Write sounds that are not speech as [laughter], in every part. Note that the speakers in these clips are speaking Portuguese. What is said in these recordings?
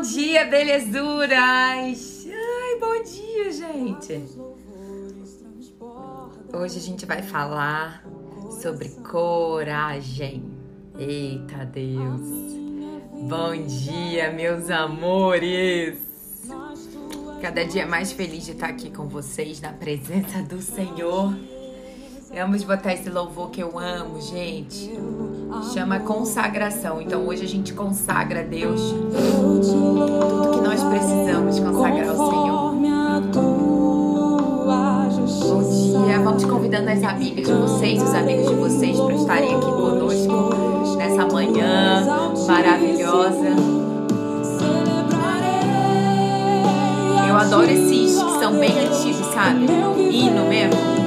Bom dia, belezuras! Ai, bom dia, gente! Hoje a gente vai falar sobre coragem. Eita Deus! Bom dia, meus amores! Cada dia mais feliz de estar aqui com vocês na presença do Senhor. Vamos botar esse louvor que eu amo, gente. Chama consagração. Então hoje a gente consagra a Deus tudo que nós precisamos consagrar ao Senhor. Bom dia. Vamos convidando as amigas de vocês, os amigos de vocês, para estarem aqui conosco nessa manhã maravilhosa. Eu adoro esses que são bem antigos, sabe? Hino mesmo.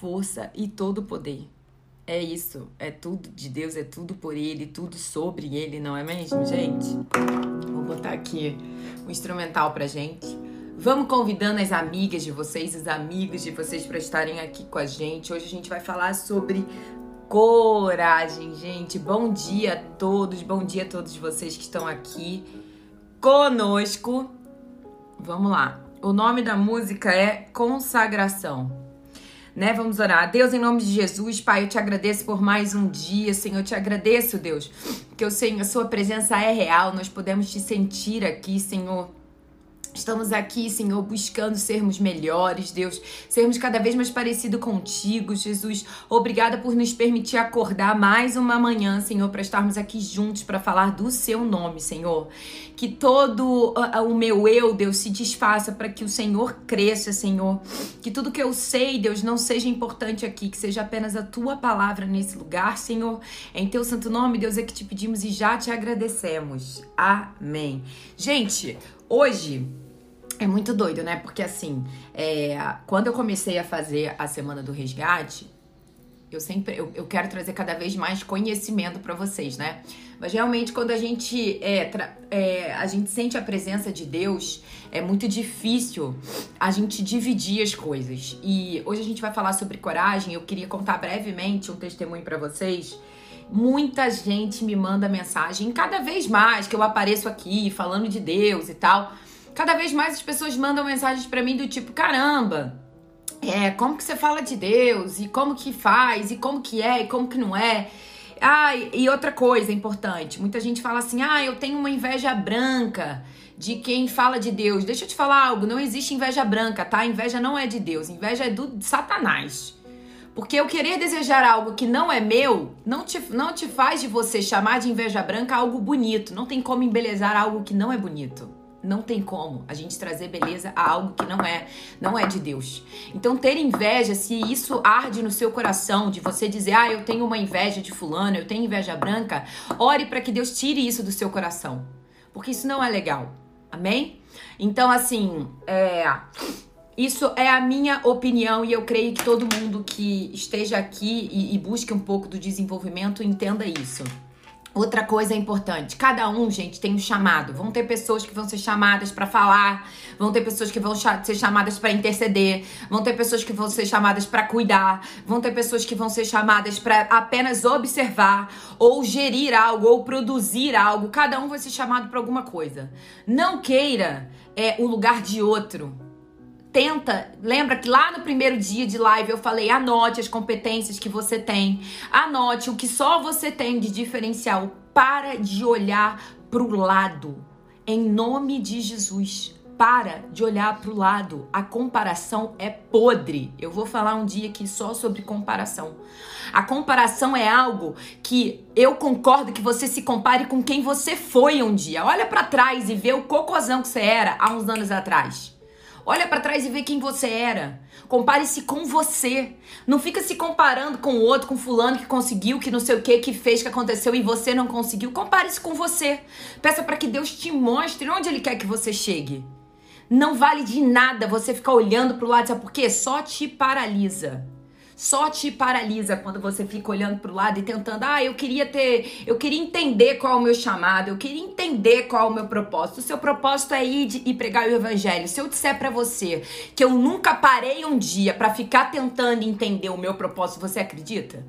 Força e todo o poder. É isso, é tudo de Deus, é tudo por Ele, tudo sobre Ele, não é mesmo, gente? Vou botar aqui um instrumental pra gente. Vamos convidando as amigas de vocês, os amigos de vocês para estarem aqui com a gente. Hoje a gente vai falar sobre coragem, gente. Bom dia a todos, bom dia a todos vocês que estão aqui conosco. Vamos lá. O nome da música é Consagração. Né? Vamos orar. Deus, em nome de Jesus, Pai, eu te agradeço por mais um dia, Senhor. Eu te agradeço, Deus, que eu sei a sua presença é real. Nós podemos te sentir aqui, Senhor Estamos aqui, Senhor, buscando sermos melhores, Deus, sermos cada vez mais parecido contigo, Jesus. Obrigada por nos permitir acordar mais uma manhã, Senhor, para estarmos aqui juntos para falar do seu nome, Senhor. Que todo uh, o meu eu, Deus, se desfaça para que o Senhor cresça, Senhor. Que tudo que eu sei, Deus, não seja importante aqui, que seja apenas a tua palavra nesse lugar, Senhor. Em teu santo nome, Deus, é que te pedimos e já te agradecemos. Amém. Gente, hoje é muito doido, né? Porque assim, é, quando eu comecei a fazer a semana do resgate, eu sempre eu, eu quero trazer cada vez mais conhecimento para vocês, né? Mas realmente quando a gente é, é, a gente sente a presença de Deus, é muito difícil a gente dividir as coisas. E hoje a gente vai falar sobre coragem. Eu queria contar brevemente um testemunho para vocês. Muita gente me manda mensagem, cada vez mais que eu apareço aqui falando de Deus e tal cada vez mais as pessoas mandam mensagens para mim do tipo: caramba, é, como que você fala de Deus? E como que faz? E como que é? E como que não é? Ah, e outra coisa importante: muita gente fala assim, ah, eu tenho uma inveja branca de quem fala de Deus. Deixa eu te falar algo: não existe inveja branca, tá? Inveja não é de Deus, inveja é do Satanás. Porque eu querer desejar algo que não é meu não te, não te faz de você chamar de inveja branca algo bonito. Não tem como embelezar algo que não é bonito. Não tem como a gente trazer beleza a algo que não é, não é de Deus. Então ter inveja, se isso arde no seu coração de você dizer: "Ah, eu tenho uma inveja de fulano, eu tenho inveja branca", ore para que Deus tire isso do seu coração. Porque isso não é legal. Amém? Então assim, é isso é a minha opinião e eu creio que todo mundo que esteja aqui e, e busque um pouco do desenvolvimento entenda isso. Outra coisa importante, cada um, gente, tem um chamado. Vão ter pessoas que vão ser chamadas para falar, vão ter pessoas que vão ser chamadas para interceder, vão ter pessoas que vão ser chamadas para cuidar, vão ter pessoas que vão ser chamadas para apenas observar ou gerir algo ou produzir algo. Cada um vai ser chamado para alguma coisa. Não queira é o lugar de outro tenta, lembra que lá no primeiro dia de live eu falei, anote as competências que você tem, anote o que só você tem de diferencial, para de olhar pro lado, em nome de Jesus. Para de olhar para o lado. A comparação é podre. Eu vou falar um dia aqui só sobre comparação. A comparação é algo que eu concordo que você se compare com quem você foi um dia. Olha para trás e vê o cocôzão que você era há uns anos atrás. Olha para trás e vê quem você era. Compare-se com você. Não fica se comparando com o outro, com fulano que conseguiu, que não sei o que, que fez, que aconteceu e você não conseguiu. Compare-se com você. Peça para que Deus te mostre onde Ele quer que você chegue. Não vale de nada você ficar olhando pro lado, sabe por quê? Só te paralisa só te paralisa quando você fica olhando para o lado e tentando, ah, eu queria ter, eu queria entender qual é o meu chamado, eu queria entender qual é o meu propósito. O seu propósito é ir e pregar o evangelho. Se eu disser para você que eu nunca parei um dia para ficar tentando entender o meu propósito, você acredita?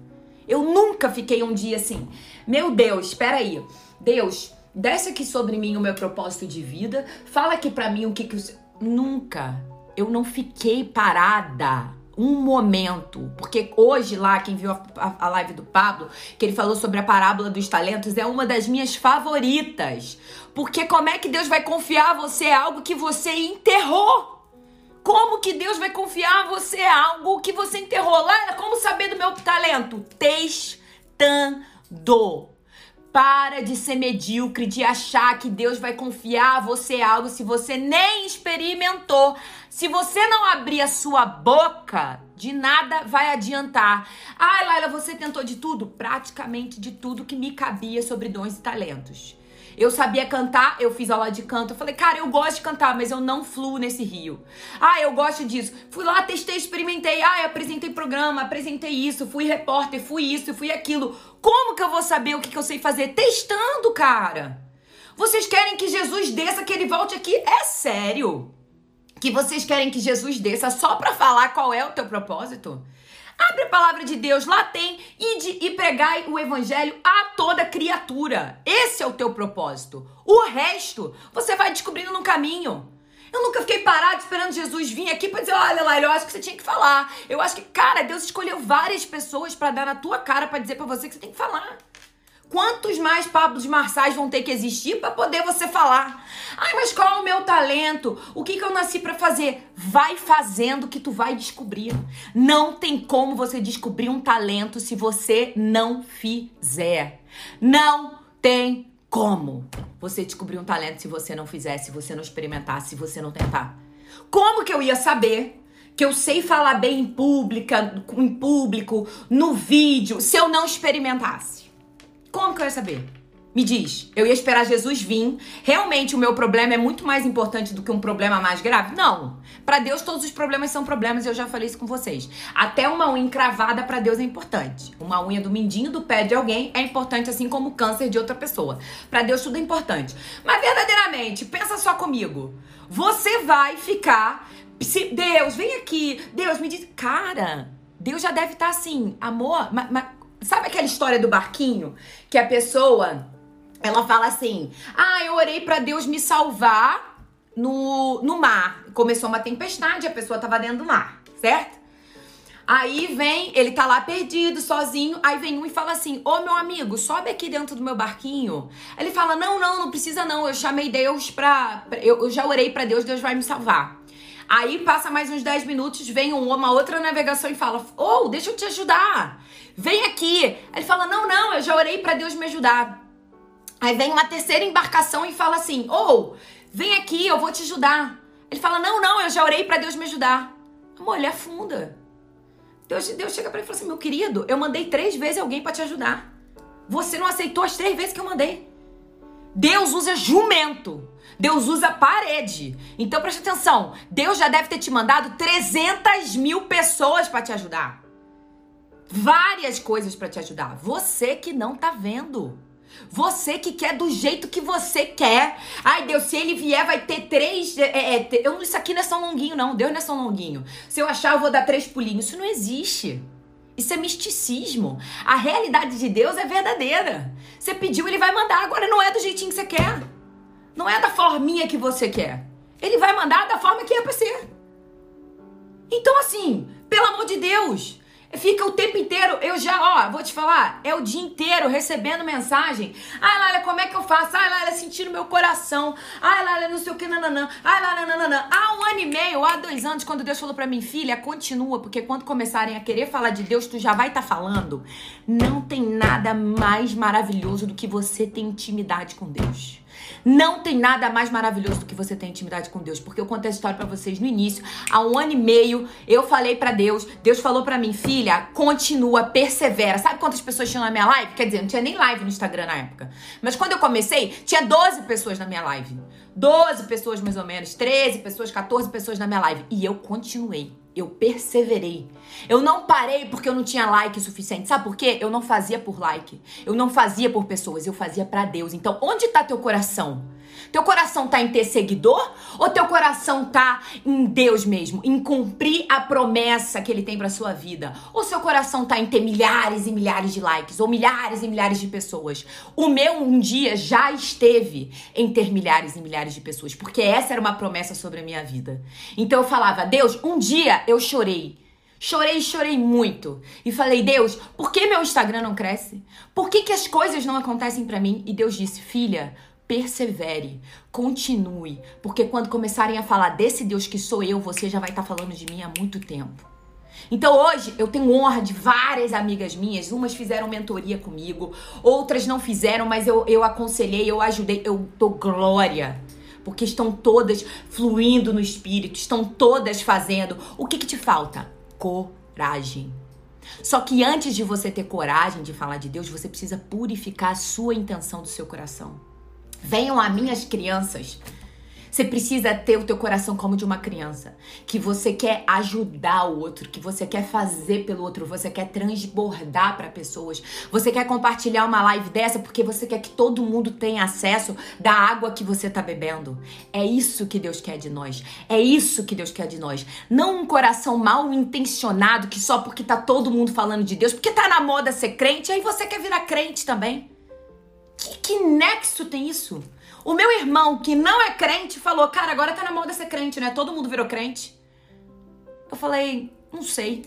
Eu nunca fiquei um dia assim. Meu Deus, espera aí. Deus, desce aqui sobre mim o meu propósito de vida. Fala aqui para mim o que que eu... nunca eu não fiquei parada um momento, porque hoje lá, quem viu a, a, live do Pablo, que ele falou sobre a parábola dos talentos, é uma das minhas favoritas. Porque como é que Deus vai confiar a você algo que você enterrou? Como que Deus vai confiar a você algo que você enterrou? Lá, como saber do meu talento? Testando. Para de ser medíocre, de achar que Deus vai confiar a você algo se você nem experimentou. Se você não abrir a sua boca, de nada vai adiantar. Ai, Laila, você tentou de tudo? Praticamente de tudo que me cabia sobre dons e talentos. Eu sabia cantar, eu fiz aula de canto. Eu falei, cara, eu gosto de cantar, mas eu não fluo nesse rio. Ah, eu gosto disso. Fui lá, testei, experimentei. Ah, apresentei programa, apresentei isso, fui repórter, fui isso, fui aquilo. Como que eu vou saber o que, que eu sei fazer? Testando, cara. Vocês querem que Jesus desça, que ele volte aqui? É sério. que vocês querem que Jesus desça só para falar qual é o teu propósito? Abre a palavra de Deus, lá tem, ide e pregai o evangelho a toda criatura. Esse é o teu propósito. O resto você vai descobrindo no caminho. Eu nunca fiquei parado esperando Jesus vir aqui para dizer, olha lá, eu acho que você tinha que falar. Eu acho que, cara, Deus escolheu várias pessoas para dar na tua cara para dizer para você que você tem que falar. Quantos mais Pablos Marçais vão ter que existir para poder você falar? Ai, mas qual é o meu talento? O que, que eu nasci para fazer? Vai fazendo que tu vai descobrir. Não tem como você descobrir um talento se você não fizer. Não tem como você descobrir um talento se você não fizer, se você não experimentar, se você não tentar. Como que eu ia saber que eu sei falar bem em pública, em público, no vídeo, se eu não experimentasse? Como que eu ia saber? Me diz, eu ia esperar Jesus vir. Realmente o meu problema é muito mais importante do que um problema mais grave? Não. Para Deus todos os problemas são problemas, eu já falei isso com vocês. Até uma unha encravada para Deus é importante. Uma unha do mindinho do pé de alguém é importante assim como o câncer de outra pessoa. Para Deus tudo é importante. Mas verdadeiramente, pensa só comigo. Você vai ficar se Deus, vem aqui. Deus me diz, cara, Deus já deve estar tá assim, amor, mas, mas Sabe aquela história do barquinho? Que a pessoa, ela fala assim: Ah, eu orei para Deus me salvar no, no mar. Começou uma tempestade, a pessoa tava dentro do mar, certo? Aí vem, ele tá lá perdido, sozinho. Aí vem um e fala assim: Ô meu amigo, sobe aqui dentro do meu barquinho. Ele fala: Não, não, não precisa não. Eu chamei Deus pra. Eu, eu já orei para Deus, Deus vai me salvar. Aí passa mais uns 10 minutos, vem uma outra navegação e fala: Ô, oh, deixa eu te ajudar. Vem aqui. Ele fala: Não, não, eu já orei para Deus me ajudar. Aí vem uma terceira embarcação e fala assim: Ou, oh, vem aqui, eu vou te ajudar. Ele fala: Não, não, eu já orei para Deus me ajudar. Amor, ele afunda. Deus, Deus chega para ele e fala assim: Meu querido, eu mandei três vezes alguém para te ajudar. Você não aceitou as três vezes que eu mandei. Deus usa jumento. Deus usa parede. Então preste atenção. Deus já deve ter te mandado 300 mil pessoas para te ajudar várias coisas para te ajudar. Você que não tá vendo. Você que quer do jeito que você quer. Ai, Deus, se ele vier, vai ter três. É, é, é eu, isso aqui não é São Longuinho, não. Deus não é São Longuinho. Se eu achar, eu vou dar três pulinhos. Isso não existe. Isso é misticismo. A realidade de Deus é verdadeira. Você pediu, ele vai mandar. Agora não é do jeitinho que você quer. Não é da forminha que você quer. Ele vai mandar da forma que é pra ser. Então, assim, pelo amor de Deus, Fica o tempo inteiro, eu já, ó, vou te falar, é o dia inteiro recebendo mensagem. Ai, Laila, como é que eu faço? Ai, Laila, sentindo meu coração. Ai, Laila, não sei o que, nananã. Ai, Laila, nananã. Há um ano e meio, há dois anos, quando Deus falou pra mim, filha, continua, porque quando começarem a querer falar de Deus, tu já vai estar tá falando. Não tem nada mais maravilhoso do que você ter intimidade com Deus. Não tem nada mais maravilhoso do que você ter intimidade com Deus, porque eu contei a história para vocês no início. Há um ano e meio, eu falei para Deus, Deus falou para mim, filha, continua, persevera. Sabe quantas pessoas tinham na minha live? Quer dizer, não tinha nem live no Instagram na época. Mas quando eu comecei, tinha 12 pessoas na minha live. 12 pessoas mais ou menos, 13 pessoas, 14 pessoas na minha live. E eu continuei. Eu perseverei. Eu não parei porque eu não tinha like suficiente. Sabe por quê? Eu não fazia por like. Eu não fazia por pessoas, eu fazia para Deus. Então, onde tá teu coração? Teu coração tá em ter seguidor ou teu coração tá em Deus mesmo, em cumprir a promessa que ele tem para sua vida? Ou seu coração tá em ter milhares e milhares de likes ou milhares e milhares de pessoas? O meu um dia já esteve em ter milhares e milhares de pessoas, porque essa era uma promessa sobre a minha vida. Então eu falava: "Deus, um dia eu chorei Chorei, chorei muito. E falei, Deus, por que meu Instagram não cresce? Por que, que as coisas não acontecem para mim? E Deus disse, filha, persevere, continue, porque quando começarem a falar desse Deus que sou eu, você já vai estar tá falando de mim há muito tempo. Então hoje eu tenho honra de várias amigas minhas, umas fizeram mentoria comigo, outras não fizeram, mas eu, eu aconselhei, eu ajudei, eu dou glória. Porque estão todas fluindo no espírito, estão todas fazendo. O que, que te falta? Coragem. Só que antes de você ter coragem de falar de Deus, você precisa purificar a sua intenção do seu coração. Venham a minhas crianças. Você precisa ter o teu coração como de uma criança, que você quer ajudar o outro, que você quer fazer pelo outro, você quer transbordar para pessoas. Você quer compartilhar uma live dessa porque você quer que todo mundo tenha acesso da água que você tá bebendo. É isso que Deus quer de nós. É isso que Deus quer de nós. Não um coração mal intencionado que só porque tá todo mundo falando de Deus, porque tá na moda ser crente, aí você quer virar crente também. Que, que nexo tem isso? O meu irmão, que não é crente, falou: Cara, agora tá na moda ser crente, né? Todo mundo virou crente. Eu falei: Não sei.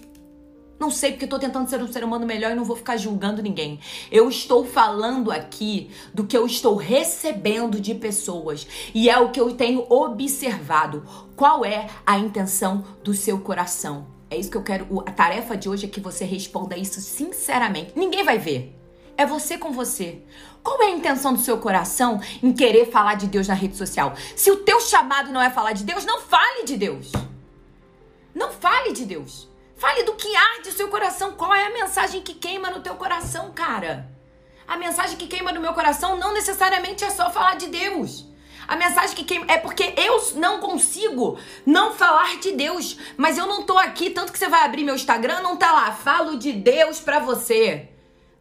Não sei, porque eu tô tentando ser um ser humano melhor e não vou ficar julgando ninguém. Eu estou falando aqui do que eu estou recebendo de pessoas. E é o que eu tenho observado. Qual é a intenção do seu coração? É isso que eu quero. A tarefa de hoje é que você responda isso sinceramente. Ninguém vai ver. É você com você. Qual é a intenção do seu coração em querer falar de Deus na rede social? Se o teu chamado não é falar de Deus, não fale de Deus. Não fale de Deus. Fale do que arde o seu coração. Qual é a mensagem que queima no teu coração, cara? A mensagem que queima no meu coração não necessariamente é só falar de Deus. A mensagem que queima é porque eu não consigo não falar de Deus, mas eu não tô aqui, tanto que você vai abrir meu Instagram, não tá lá, falo de Deus pra você.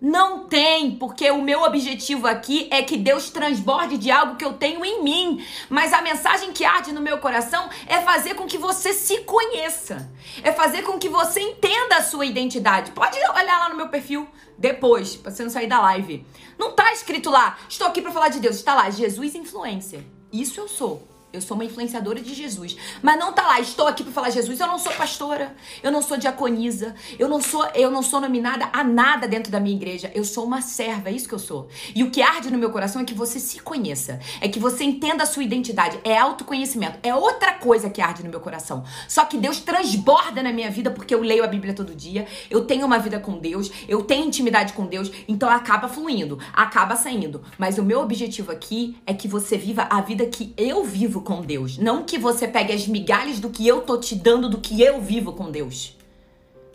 Não tem, porque o meu objetivo aqui é que Deus transborde de algo que eu tenho em mim. Mas a mensagem que arde no meu coração é fazer com que você se conheça. É fazer com que você entenda a sua identidade. Pode olhar lá no meu perfil depois, pra você não sair da live. Não tá escrito lá, estou aqui para falar de Deus. Está lá, Jesus Influencer. Isso eu sou. Eu sou uma influenciadora de Jesus. Mas não tá lá, estou aqui para falar Jesus. Eu não sou pastora, eu não sou diaconisa, eu não sou, eu não sou nominada a nada dentro da minha igreja. Eu sou uma serva, é isso que eu sou. E o que arde no meu coração é que você se conheça, é que você entenda a sua identidade, é autoconhecimento. É outra coisa que arde no meu coração. Só que Deus transborda na minha vida porque eu leio a Bíblia todo dia, eu tenho uma vida com Deus, eu tenho intimidade com Deus, então acaba fluindo, acaba saindo. Mas o meu objetivo aqui é que você viva a vida que eu vivo com Deus. Não que você pegue as migalhas do que eu tô te dando, do que eu vivo com Deus.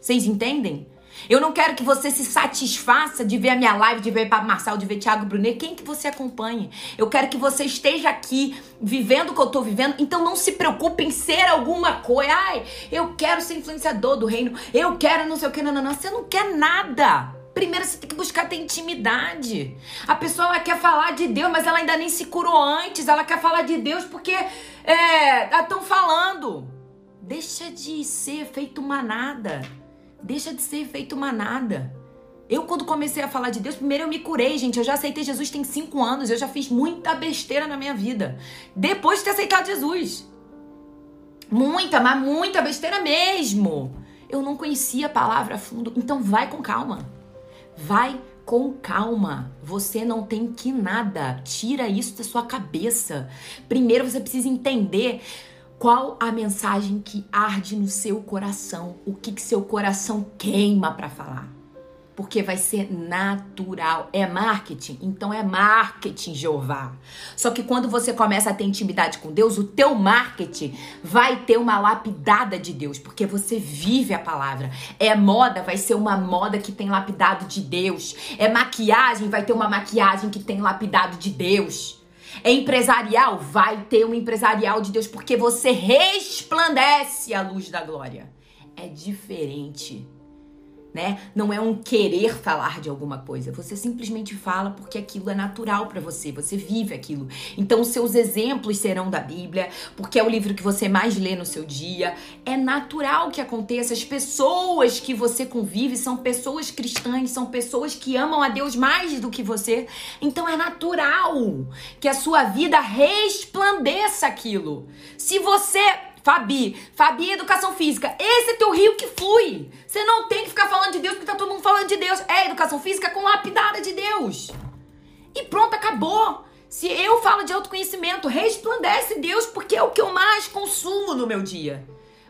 Vocês entendem? Eu não quero que você se satisfaça de ver a minha live, de ver Pablo Marçal, de ver Thiago Brunet, quem que você acompanhe. Eu quero que você esteja aqui vivendo o que eu tô vivendo, então não se preocupe em ser alguma coisa. Ai, eu quero ser influenciador do reino, eu quero não sei o que, não, não, não. Você não quer nada. Primeiro você tem que buscar ter intimidade. A pessoa ela quer falar de Deus, mas ela ainda nem se curou antes. Ela quer falar de Deus porque estão é, falando. Deixa de ser feito manada. Deixa de ser feito manada. Eu, quando comecei a falar de Deus, primeiro eu me curei, gente. Eu já aceitei Jesus tem cinco anos. Eu já fiz muita besteira na minha vida. Depois de ter aceitado Jesus. Muita, mas muita besteira mesmo. Eu não conhecia a palavra a fundo. Então vai com calma. Vai com calma. Você não tem que nada. Tira isso da sua cabeça. Primeiro você precisa entender qual a mensagem que arde no seu coração, o que, que seu coração queima para falar porque vai ser natural. É marketing? Então é marketing, Jeová. Só que quando você começa a ter intimidade com Deus, o teu marketing vai ter uma lapidada de Deus, porque você vive a palavra. É moda, vai ser uma moda que tem lapidado de Deus. É maquiagem, vai ter uma maquiagem que tem lapidado de Deus. É empresarial, vai ter um empresarial de Deus, porque você resplandece a luz da glória. É diferente né? Não é um querer falar de alguma coisa. Você simplesmente fala porque aquilo é natural para você, você vive aquilo. Então, seus exemplos serão da Bíblia, porque é o livro que você mais lê no seu dia. É natural que aconteça. As pessoas que você convive são pessoas cristãs, são pessoas que amam a Deus mais do que você. Então, é natural que a sua vida resplandeça aquilo. Se você Fabi, Fabi Educação Física. Esse é teu rio que flui. Você não tem que ficar falando de Deus porque tá todo mundo falando de Deus. É Educação Física com lapidada de Deus. E pronto, acabou. Se eu falo de autoconhecimento, resplandece Deus porque é o que eu mais consumo no meu dia.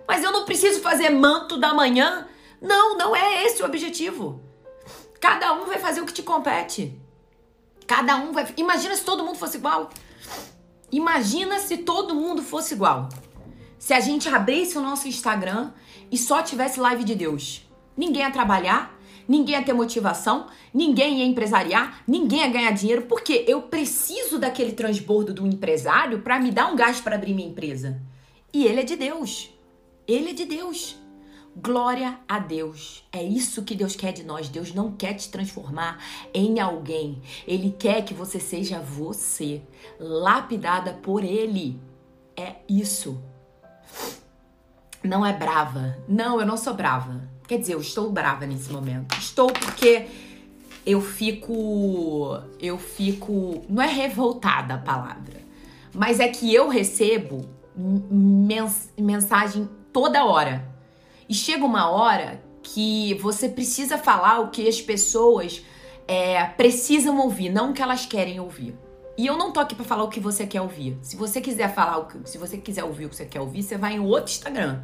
Mas eu não preciso fazer manto da manhã. Não, não é esse o objetivo. Cada um vai fazer o que te compete. Cada um vai. Imagina se todo mundo fosse igual. Imagina se todo mundo fosse igual. Se a gente abrisse o nosso Instagram e só tivesse live de Deus, ninguém ia trabalhar, ninguém ia ter motivação, ninguém ia empresariar, ninguém ia ganhar dinheiro, porque eu preciso daquele transbordo do empresário para me dar um gás para abrir minha empresa. E ele é de Deus. Ele é de Deus. Glória a Deus. É isso que Deus quer de nós. Deus não quer te transformar em alguém. Ele quer que você seja você, lapidada por Ele. É isso. Não é brava. Não, eu não sou brava. Quer dizer, eu estou brava nesse momento. Estou porque eu fico. Eu fico. Não é revoltada a palavra. Mas é que eu recebo mens mensagem toda hora e chega uma hora que você precisa falar o que as pessoas é, precisam ouvir, não o que elas querem ouvir. E eu não tô aqui para falar o que você quer ouvir. Se você quiser falar o que, se você quiser ouvir o que você quer ouvir, você vai em outro Instagram.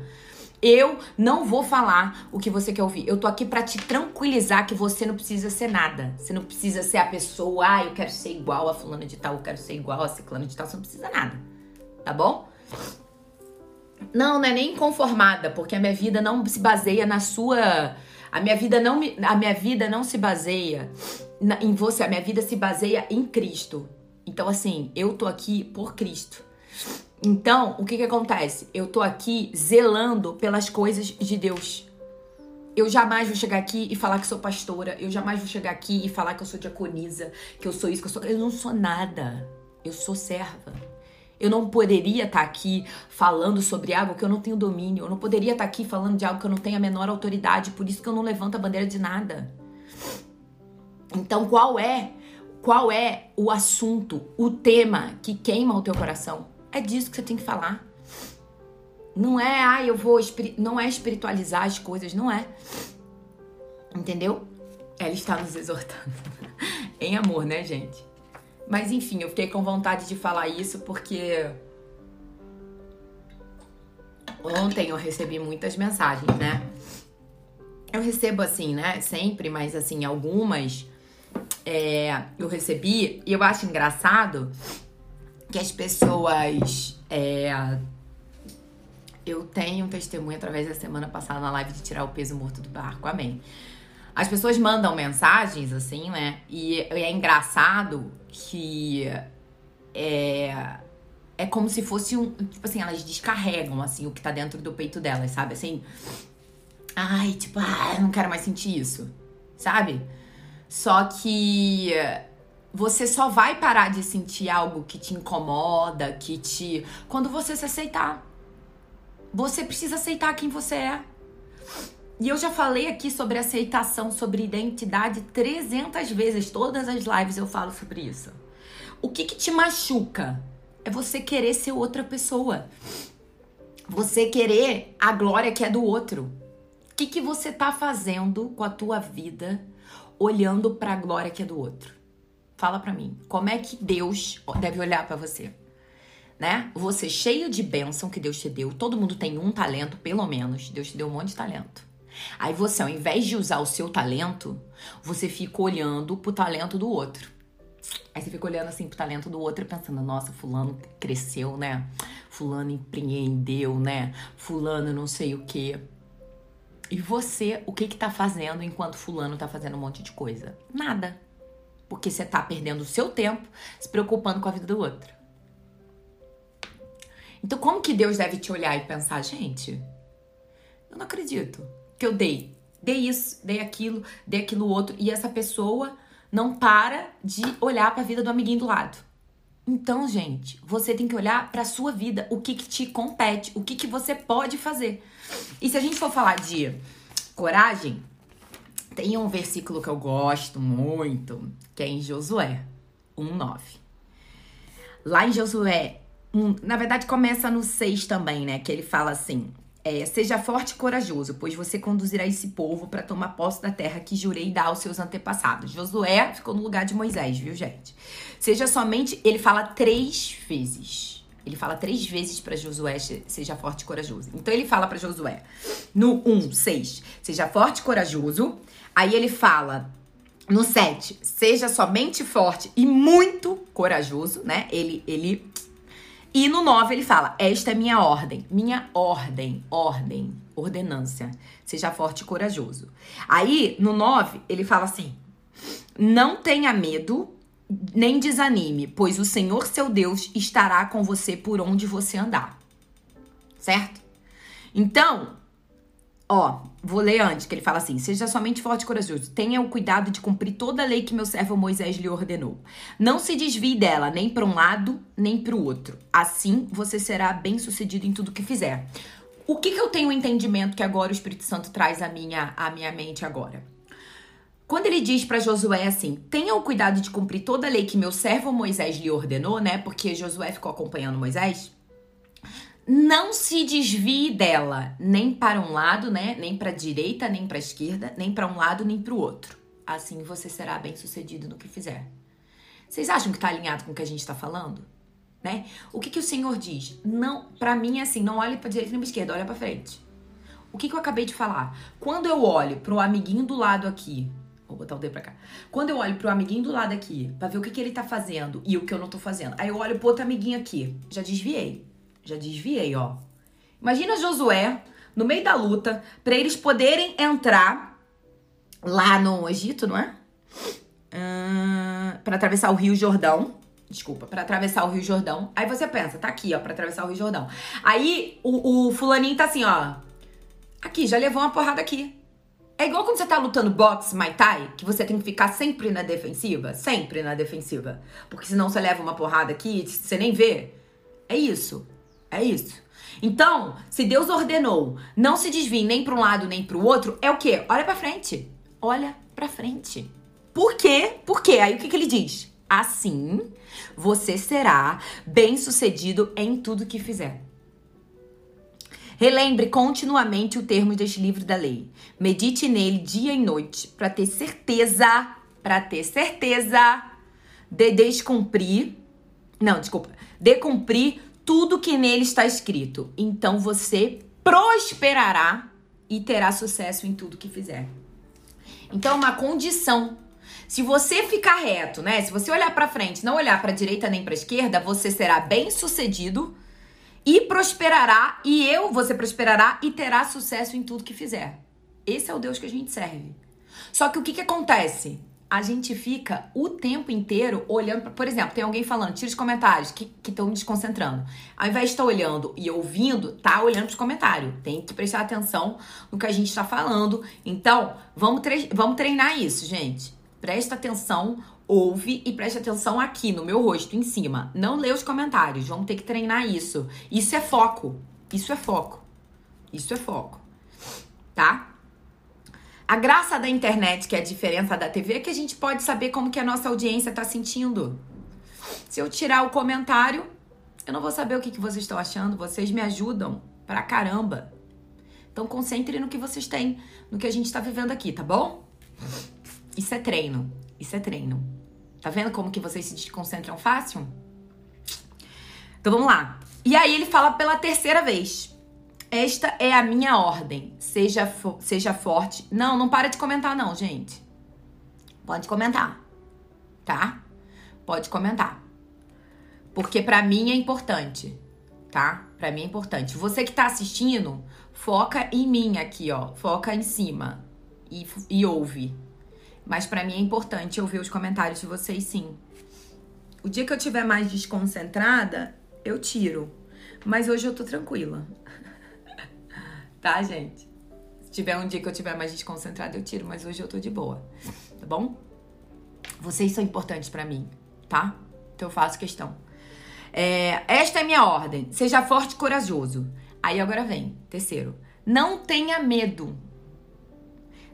Eu não vou falar o que você quer ouvir. Eu tô aqui para te tranquilizar que você não precisa ser nada. Você não precisa ser a pessoa, ah, eu quero ser igual a fulana de tal, eu quero ser igual a ciclano de tal. Você não precisa nada. Tá bom? Não, não é nem conformada, porque a minha vida não se baseia na sua. A minha vida não, me... a minha vida não se baseia em você, a minha vida se baseia em Cristo. Então, assim, eu tô aqui por Cristo. Então, o que que acontece? Eu tô aqui zelando pelas coisas de Deus. Eu jamais vou chegar aqui e falar que sou pastora. Eu jamais vou chegar aqui e falar que eu sou diaconisa, que eu sou isso, que eu sou. Eu não sou nada. Eu sou serva. Eu não poderia estar tá aqui falando sobre algo que eu não tenho domínio. Eu não poderia estar tá aqui falando de algo que eu não tenho a menor autoridade. Por isso que eu não levanto a bandeira de nada. Então, qual é qual é o assunto, o tema que queima o teu coração? É disso que você tem que falar. Não é, ah, eu vou, não é espiritualizar as coisas, não é. Entendeu? Ela está nos exortando. [laughs] em amor, né, gente? Mas enfim, eu fiquei com vontade de falar isso porque ontem eu recebi muitas mensagens, né? Eu recebo assim, né? Sempre, mas assim, algumas é, eu recebi e eu acho engraçado que as pessoas. É, eu tenho um testemunho através da semana passada na live de tirar o peso morto do barco, amém. As pessoas mandam mensagens, assim, né? E é engraçado que é, é como se fosse um. Tipo assim, elas descarregam, assim, o que tá dentro do peito delas, sabe? Assim. Ai, tipo, ah, eu não quero mais sentir isso, sabe? Só que você só vai parar de sentir algo que te incomoda, que te. quando você se aceitar. Você precisa aceitar quem você é. E eu já falei aqui sobre aceitação, sobre identidade 300 vezes. Todas as lives eu falo sobre isso. O que, que te machuca? É você querer ser outra pessoa. Você querer a glória que é do outro. O que, que você tá fazendo com a tua vida olhando para a glória que é do outro? Fala para mim. Como é que Deus deve olhar para você? Né? Você cheio de bênção que Deus te deu. Todo mundo tem um talento, pelo menos. Deus te deu um monte de talento. Aí você, ao invés de usar o seu talento, você fica olhando pro talento do outro. Aí você fica olhando assim pro talento do outro e pensando, nossa, fulano cresceu, né? Fulano empreendeu, né? Fulano não sei o quê. E você, o que que tá fazendo enquanto fulano tá fazendo um monte de coisa? Nada. Porque você tá perdendo o seu tempo se preocupando com a vida do outro. Então, como que Deus deve te olhar e pensar, gente? Eu não acredito que eu dei. Dei isso, dei aquilo, dei aquilo outro. E essa pessoa não para de olhar para a vida do amiguinho do lado. Então, gente, você tem que olhar para sua vida, o que, que te compete, o que, que você pode fazer. E se a gente for falar de coragem, tem um versículo que eu gosto muito, que é em Josué 1:9. Lá em Josué 1, na verdade começa no 6 também, né, que ele fala assim: é, seja forte e corajoso, pois você conduzirá esse povo para tomar posse da terra que jurei dar aos seus antepassados. Josué ficou no lugar de Moisés, viu, gente? Seja somente. Ele fala três vezes. Ele fala três vezes para Josué, seja forte e corajoso. Então ele fala para Josué, no 1, 6, seja forte e corajoso. Aí ele fala no 7, seja somente forte e muito corajoso, né? Ele, ele e no 9 ele fala: Esta é minha ordem. Minha ordem, ordem. ordenância. Seja forte e corajoso. Aí, no 9, ele fala assim: Não tenha medo, nem desanime, pois o Senhor seu Deus estará com você por onde você andar. Certo? Então, ó, vou ler antes, que ele fala assim: Seja somente forte e corajoso. Tenha o cuidado de cumprir toda a lei que meu servo Moisés lhe ordenou. Não se desvie dela, nem para um lado, nem para o outro. Assim você será bem sucedido em tudo que fizer. O que, que eu tenho entendimento que agora o Espírito Santo traz à minha, à minha mente agora? Quando ele diz para Josué assim: tenha o cuidado de cumprir toda a lei que meu servo Moisés lhe ordenou, né? Porque Josué ficou acompanhando Moisés. Não se desvie dela, nem para um lado, né? Nem para a direita, nem para a esquerda, nem para um lado, nem para o outro. Assim você será bem sucedido no que fizer. Vocês acham que está alinhado com o que a gente está falando? Né? O que, que o Senhor diz? Não, para mim é assim, não olhe para direita nem para esquerda, olha para frente. O que, que eu acabei de falar? Quando eu olho pro amiguinho do lado aqui, vou botar o dedo pra cá. Quando eu olho pro amiguinho do lado aqui, pra ver o que, que ele tá fazendo e o que eu não tô fazendo, aí eu olho pro outro amiguinho aqui, já desviei. Já desviei, ó. Imagina Josué no meio da luta, para eles poderem entrar lá no Egito, não é? Uh, para atravessar o Rio Jordão. Desculpa, para atravessar o Rio Jordão. Aí você pensa, tá aqui, ó, para atravessar o Rio Jordão. Aí o, o fulaninho tá assim, ó. Aqui, já levou uma porrada aqui. É igual quando você tá lutando boxe, Muay Thai, que você tem que ficar sempre na defensiva, sempre na defensiva. Porque senão você leva uma porrada aqui, você nem vê. É isso. É isso. Então, se Deus ordenou, não se desvie nem para um lado nem para o outro, é o quê? Olha para frente. Olha para frente. Por quê? Por quê? Aí o que, que ele diz? Assim, você será bem-sucedido em tudo que fizer. Relembre continuamente o termo deste livro da lei. Medite nele dia e noite para ter certeza, para ter certeza de descumprir, não, desculpa, de cumprir tudo que nele está escrito. Então você prosperará e terá sucesso em tudo que fizer. Então, é uma condição. Se você ficar reto, né? Se você olhar para frente, não olhar para direita nem para esquerda, você será bem-sucedido e prosperará e eu, você prosperará e terá sucesso em tudo que fizer. Esse é o Deus que a gente serve. Só que o que que acontece? a gente fica o tempo inteiro olhando. Pra, por exemplo, tem alguém falando, tira os comentários que estão me desconcentrando. Ao invés de estar olhando e ouvindo, tá olhando os comentários. Tem que prestar atenção no que a gente está falando. Então, vamos, tre vamos treinar isso, gente. Presta atenção, ouve e preste atenção aqui no meu rosto, em cima. Não lê os comentários. Vamos ter que treinar isso. Isso é foco. Isso é foco. Isso é foco. Tá? A graça da internet, que é a diferença da TV, é que a gente pode saber como que a nossa audiência está sentindo. Se eu tirar o comentário, eu não vou saber o que, que vocês estão achando. Vocês me ajudam pra caramba. Então concentre no que vocês têm, no que a gente está vivendo aqui, tá bom? Isso é treino. Isso é treino. Tá vendo como que vocês se desconcentram fácil? Então vamos lá. E aí ele fala pela terceira vez. Esta é a minha ordem. Seja, fo seja forte. Não, não para de comentar, não, gente. Pode comentar, tá? Pode comentar. Porque para mim é importante, tá? Para mim é importante. Você que tá assistindo, foca em mim aqui, ó. Foca em cima e, e ouve. Mas para mim é importante eu ver os comentários de vocês, sim. O dia que eu tiver mais desconcentrada, eu tiro. Mas hoje eu tô tranquila [laughs] tá, gente? Se tiver um dia que eu tiver mais desconcentrada, eu tiro, mas hoje eu tô de boa, tá bom? Vocês são importantes para mim, tá? Então eu faço questão. É, esta é minha ordem. Seja forte e corajoso. Aí agora vem, terceiro. Não tenha medo,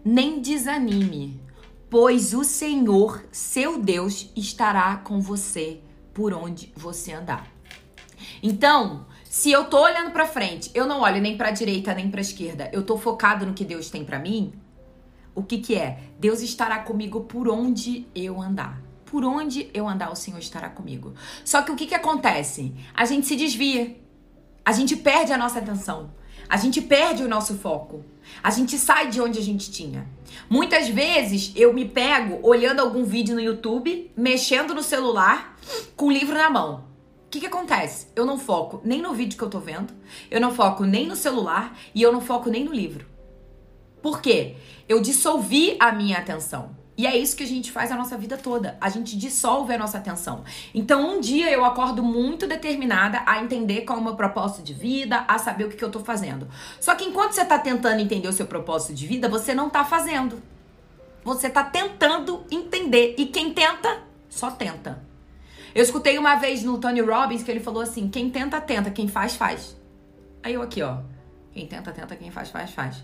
nem desanime, pois o Senhor, seu Deus, estará com você por onde você andar. Então, se eu tô olhando para frente, eu não olho nem para direita nem para esquerda, eu tô focado no que Deus tem para mim, o que que é? Deus estará comigo por onde eu andar. Por onde eu andar, o Senhor estará comigo. Só que o que que acontece? A gente se desvia. A gente perde a nossa atenção. A gente perde o nosso foco. A gente sai de onde a gente tinha. Muitas vezes eu me pego olhando algum vídeo no YouTube, mexendo no celular, com o livro na mão. O que, que acontece? Eu não foco nem no vídeo que eu tô vendo, eu não foco nem no celular e eu não foco nem no livro. Por quê? Eu dissolvi a minha atenção. E é isso que a gente faz a nossa vida toda. A gente dissolve a nossa atenção. Então, um dia eu acordo muito determinada a entender qual é o meu propósito de vida, a saber o que, que eu tô fazendo. Só que enquanto você tá tentando entender o seu propósito de vida, você não tá fazendo. Você tá tentando entender. E quem tenta, só tenta. Eu escutei uma vez no Tony Robbins que ele falou assim: quem tenta, tenta, quem faz, faz. Aí eu aqui, ó. Quem tenta, tenta, quem faz, faz, faz.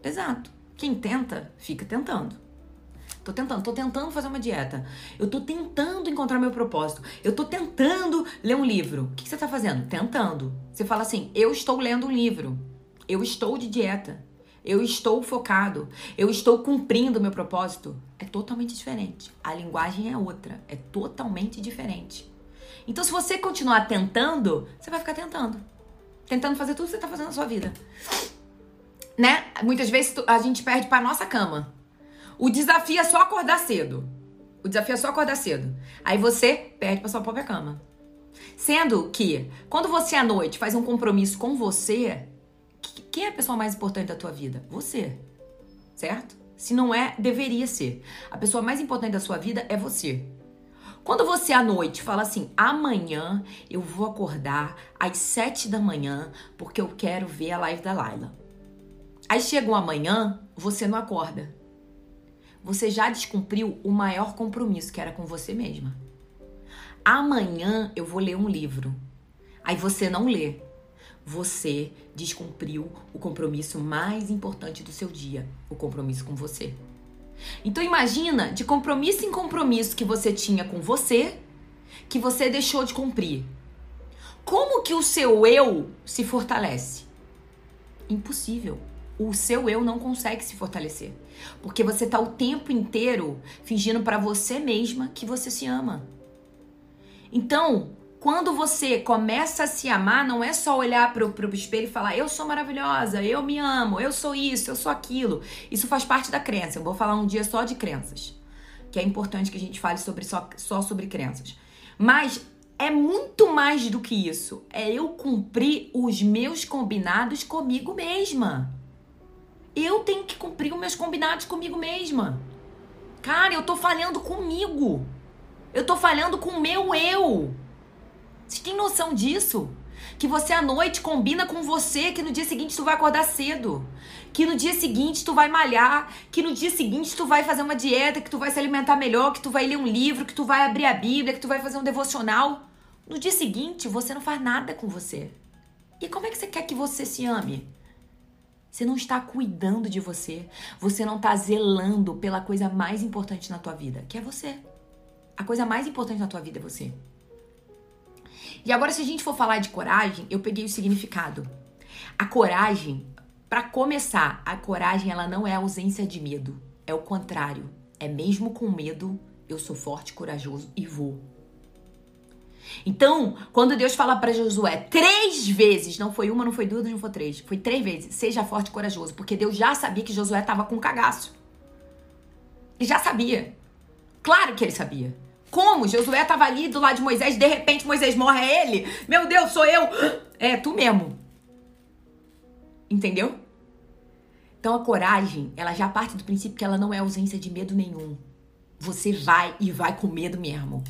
Exato. Quem tenta, fica tentando. Tô tentando, tô tentando fazer uma dieta. Eu tô tentando encontrar meu propósito. Eu tô tentando ler um livro. O que, que você tá fazendo? Tentando. Você fala assim: eu estou lendo um livro. Eu estou de dieta. Eu estou focado. Eu estou cumprindo meu propósito. É totalmente diferente. A linguagem é outra. É totalmente diferente. Então, se você continuar tentando, você vai ficar tentando. Tentando fazer tudo que você tá fazendo na sua vida. Né? Muitas vezes a gente perde pra nossa cama. O desafio é só acordar cedo. O desafio é só acordar cedo. Aí você perde pra sua própria cama. Sendo que, quando você à noite faz um compromisso com você, quem é a pessoa mais importante da tua vida? Você. Certo? Se não é, deveria ser. A pessoa mais importante da sua vida é você. Quando você à noite fala assim, amanhã eu vou acordar às sete da manhã porque eu quero ver a live da Laila. Aí chega o amanhã, você não acorda você já descumpriu o maior compromisso que era com você mesma. Amanhã eu vou ler um livro. Aí você não lê. Você descumpriu o compromisso mais importante do seu dia, o compromisso com você. Então imagina de compromisso em compromisso que você tinha com você, que você deixou de cumprir. Como que o seu eu se fortalece? Impossível o seu eu não consegue se fortalecer. Porque você tá o tempo inteiro fingindo para você mesma que você se ama. Então, quando você começa a se amar, não é só olhar pro, pro espelho e falar, eu sou maravilhosa, eu me amo, eu sou isso, eu sou aquilo. Isso faz parte da crença. Eu vou falar um dia só de crenças. Que é importante que a gente fale sobre só, só sobre crenças. Mas é muito mais do que isso. É eu cumprir os meus combinados comigo mesma. Eu tenho que cumprir os meus combinados comigo mesma. Cara, eu tô falhando comigo. Eu tô falhando com o meu eu. Você tem noção disso? Que você à noite combina com você que no dia seguinte tu vai acordar cedo. Que no dia seguinte tu vai malhar. Que no dia seguinte tu vai fazer uma dieta, que tu vai se alimentar melhor, que tu vai ler um livro, que tu vai abrir a Bíblia, que tu vai fazer um devocional. No dia seguinte você não faz nada com você. E como é que você quer que você se ame? Você não está cuidando de você. Você não está zelando pela coisa mais importante na tua vida, que é você. A coisa mais importante na tua vida é você. E agora, se a gente for falar de coragem, eu peguei o significado. A coragem, para começar, a coragem ela não é ausência de medo. É o contrário. É mesmo com medo, eu sou forte, corajoso e vou. Então, quando Deus fala para Josué três vezes, não foi uma, não foi duas, não foi três, foi três vezes, seja forte e corajoso, porque Deus já sabia que Josué estava com cagaço. Ele já sabia. Claro que ele sabia. Como? Josué estava ali do lado de Moisés, de repente Moisés morre, é ele? Meu Deus, sou eu! [gasps] É, tu mesmo. Entendeu? Então a coragem, ela já parte do princípio que ela não é ausência de medo nenhum. Você vai e vai com medo mesmo.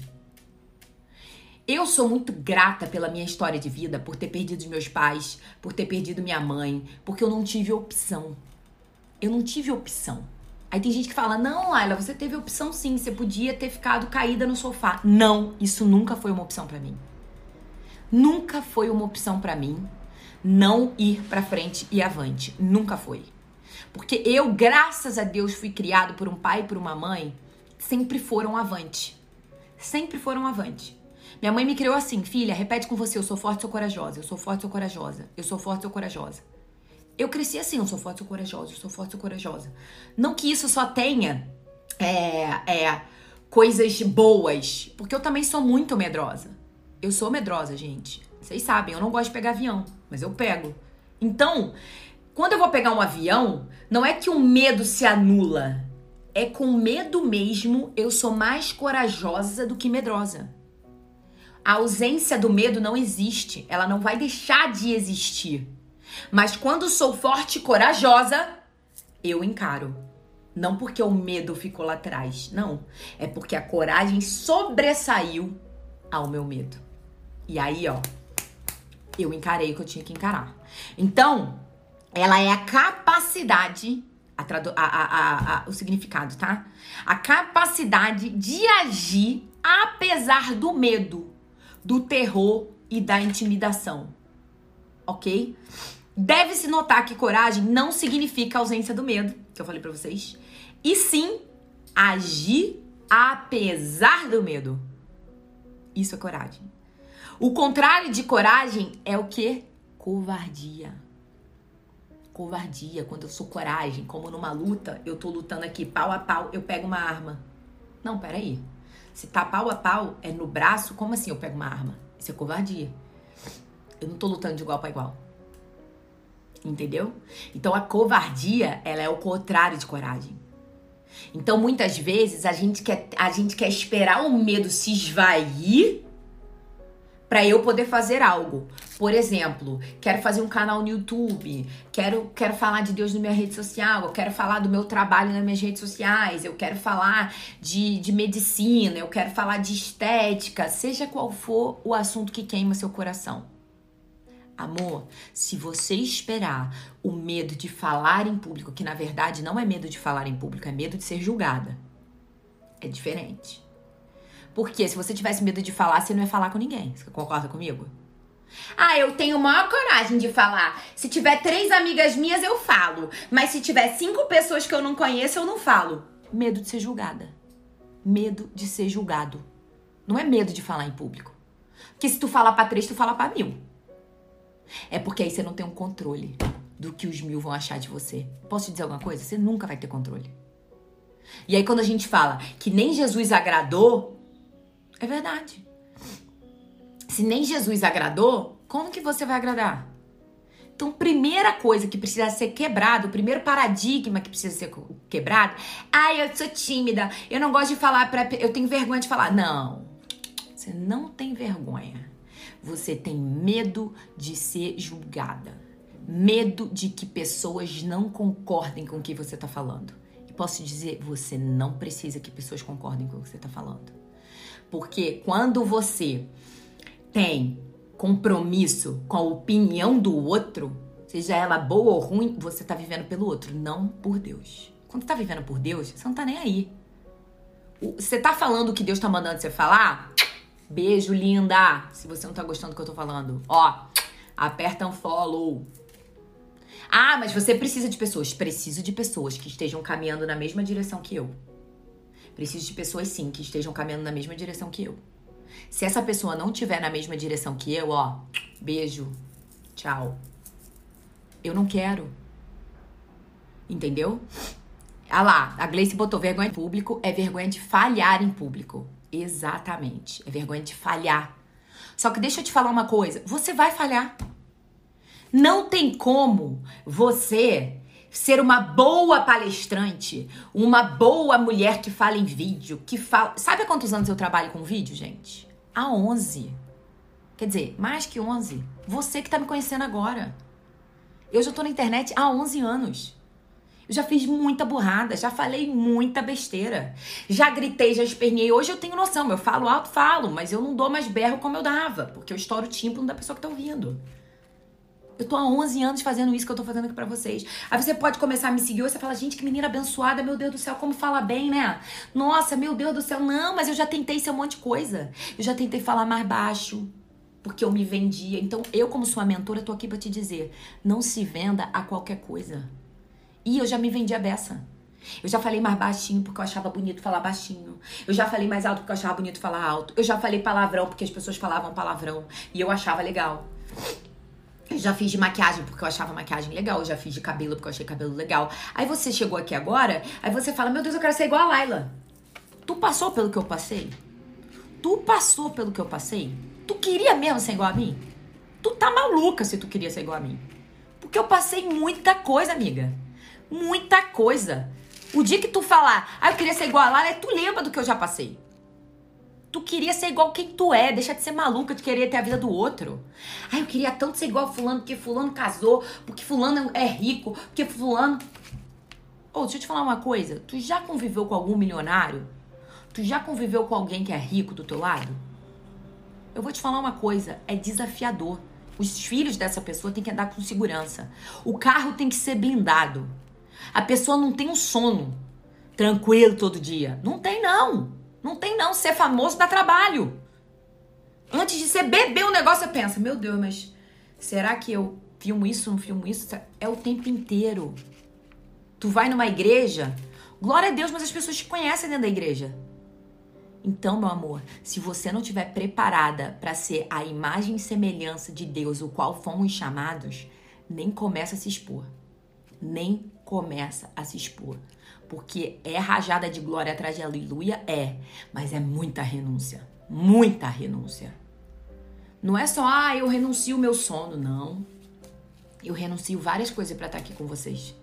Eu sou muito grata pela minha história de vida, por ter perdido meus pais, por ter perdido minha mãe, porque eu não tive opção. Eu não tive opção. Aí tem gente que fala: Não, Laila, você teve opção sim, você podia ter ficado caída no sofá. Não, isso nunca foi uma opção para mim. Nunca foi uma opção para mim não ir para frente e avante. Nunca foi. Porque eu, graças a Deus, fui criado por um pai e por uma mãe, sempre foram avante. Sempre foram avante. Minha mãe me criou assim, filha, repete com você, eu sou forte, sou corajosa, eu sou forte, sou corajosa, eu sou forte, sou corajosa. Eu cresci assim, eu sou forte, sou corajosa, eu sou forte, sou corajosa. Não que isso só tenha é, é, coisas boas, porque eu também sou muito medrosa. Eu sou medrosa, gente. Vocês sabem, eu não gosto de pegar avião, mas eu pego. Então, quando eu vou pegar um avião, não é que o medo se anula. É com medo mesmo eu sou mais corajosa do que medrosa. A ausência do medo não existe, ela não vai deixar de existir. Mas quando sou forte e corajosa, eu encaro. Não porque o medo ficou lá atrás, não. É porque a coragem sobressaiu ao meu medo. E aí, ó, eu encarei o que eu tinha que encarar. Então, ela é a capacidade, a a, a, o significado, tá? A capacidade de agir apesar do medo, do terror e da intimidação. Ok? Deve-se notar que coragem não significa ausência do medo, que eu falei para vocês, e sim agir apesar do medo. Isso é coragem. O contrário de coragem é o que? Covardia. Covardia, quando eu sou coragem, como numa luta, eu tô lutando aqui pau a pau, eu pego uma arma. Não, peraí. Se tá pau a pau, é no braço, como assim eu pego uma arma? Isso é covardia. Eu não tô lutando de igual para igual. Entendeu? Então a covardia, ela é o contrário de coragem. Então muitas vezes a gente quer, a gente quer esperar o medo se esvair para eu poder fazer algo. Por exemplo, quero fazer um canal no YouTube, quero, quero falar de Deus na minha rede social, eu quero falar do meu trabalho nas minhas redes sociais, eu quero falar de, de medicina, eu quero falar de estética, seja qual for o assunto que queima seu coração. Amor, se você esperar o medo de falar em público, que na verdade não é medo de falar em público, é medo de ser julgada, é diferente. Porque se você tivesse medo de falar, você não ia falar com ninguém. Você concorda comigo? Ah, eu tenho maior coragem de falar. Se tiver três amigas minhas, eu falo. Mas se tiver cinco pessoas que eu não conheço, eu não falo. Medo de ser julgada. Medo de ser julgado. Não é medo de falar em público. Porque se tu falar pra três, tu fala pra mil. É porque aí você não tem um controle do que os mil vão achar de você. Posso te dizer alguma coisa? Você nunca vai ter controle. E aí, quando a gente fala que nem Jesus agradou, é verdade. Se nem Jesus agradou, como que você vai agradar? Então, primeira coisa que precisa ser quebrado, o primeiro paradigma que precisa ser quebrado, ah, eu sou tímida, eu não gosto de falar para, eu tenho vergonha de falar. Não. Você não tem vergonha. Você tem medo de ser julgada. Medo de que pessoas não concordem com o que você está falando. E posso dizer, você não precisa que pessoas concordem com o que você está falando. Porque quando você tem compromisso com a opinião do outro, seja ela boa ou ruim, você tá vivendo pelo outro, não por Deus. Quando tá vivendo por Deus, você não tá nem aí. Você tá falando o que Deus tá mandando você falar? Beijo, linda! Se você não tá gostando do que eu tô falando, ó, aperta um follow. Ah, mas você precisa de pessoas. Preciso de pessoas que estejam caminhando na mesma direção que eu. Preciso de pessoas, sim, que estejam caminhando na mesma direção que eu. Se essa pessoa não estiver na mesma direção que eu, ó, beijo, tchau. Eu não quero. Entendeu? Ah lá, a Gleice botou vergonha em público, é vergonha de falhar em público. Exatamente, é vergonha de falhar. Só que deixa eu te falar uma coisa, você vai falhar. Não tem como você ser uma boa palestrante, uma boa mulher que fala em vídeo, que fala. Sabe há quantos anos eu trabalho com vídeo, gente? Há 11. Quer dizer, mais que 11. Você que tá me conhecendo agora. Eu já tô na internet há 11 anos. Eu já fiz muita burrada, já falei muita besteira. Já gritei, já esperneei. Hoje eu tenho noção, eu falo alto, falo, mas eu não dou mais berro como eu dava, porque eu estouro o tímpano da pessoa que tá ouvindo. Eu tô há 11 anos fazendo isso que eu tô fazendo aqui pra vocês. Aí você pode começar a me seguir e você fala, gente, que menina abençoada, meu Deus do céu, como fala bem, né? Nossa, meu Deus do céu, não, mas eu já tentei ser um monte de coisa. Eu já tentei falar mais baixo, porque eu me vendia. Então, eu, como sua mentora, tô aqui pra te dizer: não se venda a qualquer coisa. E eu já me vendi a beça. Eu já falei mais baixinho porque eu achava bonito falar baixinho. Eu já falei mais alto porque eu achava bonito falar alto. Eu já falei palavrão porque as pessoas falavam palavrão e eu achava legal. Já fiz de maquiagem porque eu achava maquiagem legal. Já fiz de cabelo porque eu achei cabelo legal. Aí você chegou aqui agora, aí você fala: Meu Deus, eu quero ser igual a Laila. Tu passou pelo que eu passei? Tu passou pelo que eu passei? Tu queria mesmo ser igual a mim? Tu tá maluca se tu queria ser igual a mim. Porque eu passei muita coisa, amiga. Muita coisa. O dia que tu falar, ah, eu queria ser igual a Laila, tu lembra do que eu já passei. Tu queria ser igual quem tu é, deixa de ser maluca de querer ter a vida do outro. Ai, eu queria tanto ser igual a fulano, porque fulano casou, porque fulano é rico, porque fulano... Ô, oh, deixa eu te falar uma coisa. Tu já conviveu com algum milionário? Tu já conviveu com alguém que é rico do teu lado? Eu vou te falar uma coisa, é desafiador. Os filhos dessa pessoa têm que andar com segurança. O carro tem que ser blindado. A pessoa não tem um sono tranquilo todo dia. Não tem, não. Não tem, não. Ser famoso dá trabalho. Antes de você beber um negócio, você pensa: meu Deus, mas será que eu filmo isso, não filmo isso? É o tempo inteiro. Tu vai numa igreja, glória a Deus, mas as pessoas te conhecem dentro da igreja. Então, meu amor, se você não estiver preparada para ser a imagem e semelhança de Deus, o qual fomos chamados, nem começa a se expor. Nem começa a se expor. Porque é rajada de glória atrás de aleluia? É. Mas é muita renúncia. Muita renúncia. Não é só, ah, eu renuncio o meu sono. Não. Eu renuncio várias coisas para estar aqui com vocês.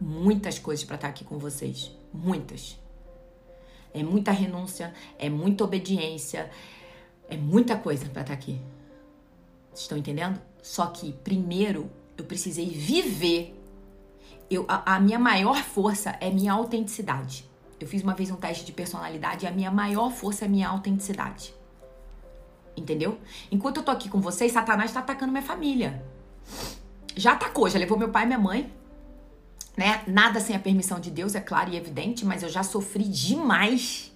Muitas coisas para estar aqui com vocês. Muitas. É muita renúncia, é muita obediência, é muita coisa para estar aqui. Vocês estão entendendo? Só que primeiro eu precisei viver. Eu, a, a minha maior força é minha autenticidade. Eu fiz uma vez um teste de personalidade e a minha maior força é minha autenticidade. Entendeu? Enquanto eu tô aqui com vocês, Satanás tá atacando minha família. Já atacou, já levou meu pai e minha mãe né? Nada sem a permissão de Deus, é claro e evidente, mas eu já sofri demais.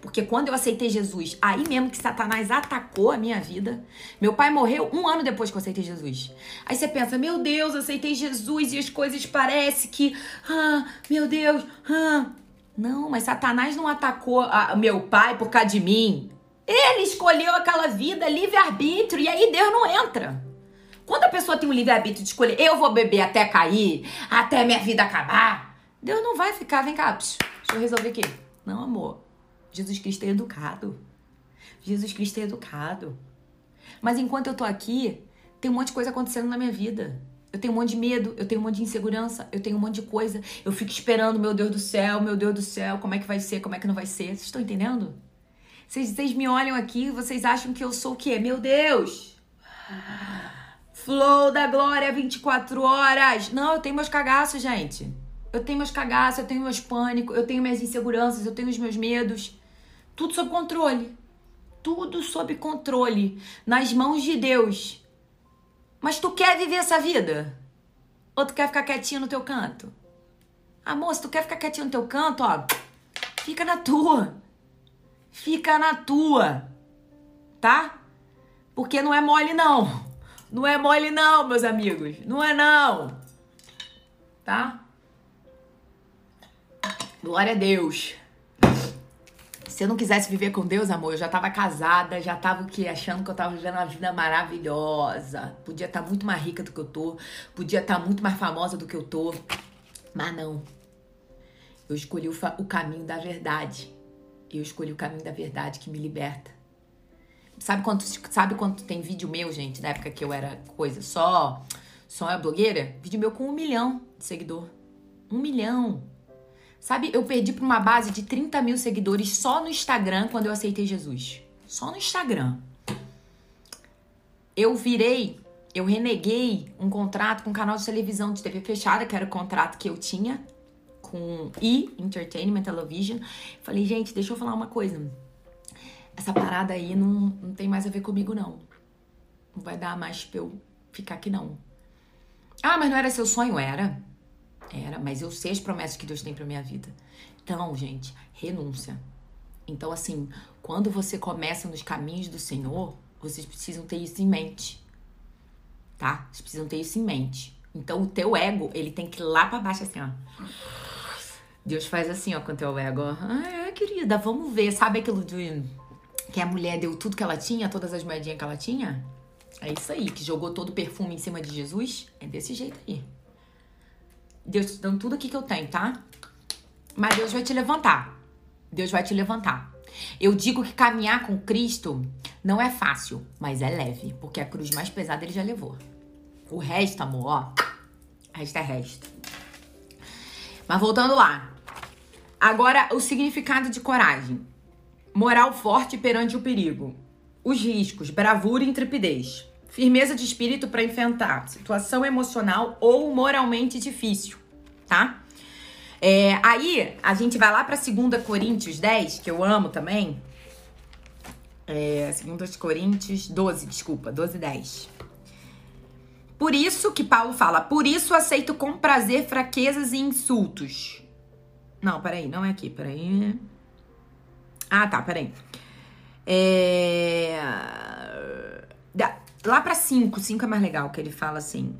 Porque quando eu aceitei Jesus, aí mesmo que Satanás atacou a minha vida. Meu pai morreu um ano depois que eu aceitei Jesus. Aí você pensa, meu Deus, eu aceitei Jesus e as coisas parecem que. Ah, meu Deus, ah. Não, mas Satanás não atacou a, meu pai por causa de mim. Ele escolheu aquela vida livre-arbítrio e aí Deus não entra. Quando a pessoa tem um livre-arbítrio de escolher, eu vou beber até cair, até minha vida acabar, Deus não vai ficar, vem cá, deixa eu resolver aqui. Não, amor. Jesus Cristo é educado. Jesus Cristo é educado. Mas enquanto eu tô aqui, tem um monte de coisa acontecendo na minha vida. Eu tenho um monte de medo, eu tenho um monte de insegurança, eu tenho um monte de coisa. Eu fico esperando, meu Deus do céu, meu Deus do céu, como é que vai ser, como é que não vai ser. Vocês estão entendendo? Vocês, vocês me olham aqui, vocês acham que eu sou o quê? Meu Deus! Flow da glória 24 horas. Não, eu tenho meus cagaços, gente. Eu tenho meus cagaços, eu tenho meus pânicos, eu tenho minhas inseguranças, eu tenho os meus medos. Tudo sob controle. Tudo sob controle. Nas mãos de Deus. Mas tu quer viver essa vida? Ou tu quer ficar quietinho no teu canto? Amor, se tu quer ficar quietinho no teu canto, ó, fica na tua. Fica na tua. Tá? Porque não é mole, não. Não é mole não, meus amigos. Não é não. Tá? Glória a Deus. Se eu não quisesse viver com Deus, amor, eu já tava casada, já tava o quê? Achando que eu tava vivendo uma vida maravilhosa. Podia estar tá muito mais rica do que eu tô. Podia estar tá muito mais famosa do que eu tô. Mas não. Eu escolhi o, o caminho da verdade. Eu escolhi o caminho da verdade que me liberta. Sabe quanto, sabe quanto tem vídeo meu, gente, da época que eu era coisa só, só blogueira? Vídeo meu com um milhão de seguidor. Um milhão. Sabe, eu perdi pra uma base de 30 mil seguidores só no Instagram quando eu aceitei Jesus. Só no Instagram. Eu virei, eu reneguei um contrato com um canal de televisão de TV fechada, que era o contrato que eu tinha com E Entertainment Television. Falei, gente, deixa eu falar uma coisa essa parada aí não, não tem mais a ver comigo, não. Não vai dar mais pra eu ficar aqui, não. Ah, mas não era seu sonho? Era. Era, mas eu sei as promessas que Deus tem pra minha vida. Então, gente, renúncia. Então, assim, quando você começa nos caminhos do Senhor, vocês precisam ter isso em mente. Tá? Vocês precisam ter isso em mente. Então, o teu ego, ele tem que ir lá pra baixo, assim, ó. Deus faz assim, ó, com o teu ego. Ah, é, querida, vamos ver. Sabe aquilo de que a mulher deu tudo que ela tinha, todas as moedinhas que ela tinha? É isso aí, que jogou todo o perfume em cima de Jesus? É desse jeito aí. Deus te dando tudo aqui que eu tenho, tá? Mas Deus vai te levantar. Deus vai te levantar. Eu digo que caminhar com Cristo não é fácil, mas é leve, porque a cruz mais pesada ele já levou. O resto, amor, ó, resto é resto. Mas voltando lá. Agora, o significado de coragem. Moral forte perante o perigo. Os riscos, bravura e intrepidez. Firmeza de espírito para enfrentar situação emocional ou moralmente difícil, tá? É, aí a gente vai lá para 2 Coríntios 10, que eu amo também. É, 2 Coríntios 12, desculpa, 12, 10. Por isso que Paulo fala, por isso aceito com prazer fraquezas e insultos. Não, peraí, não é aqui, peraí. Ah, tá, peraí. É... Lá pra 5, 5 é mais legal, que ele fala assim.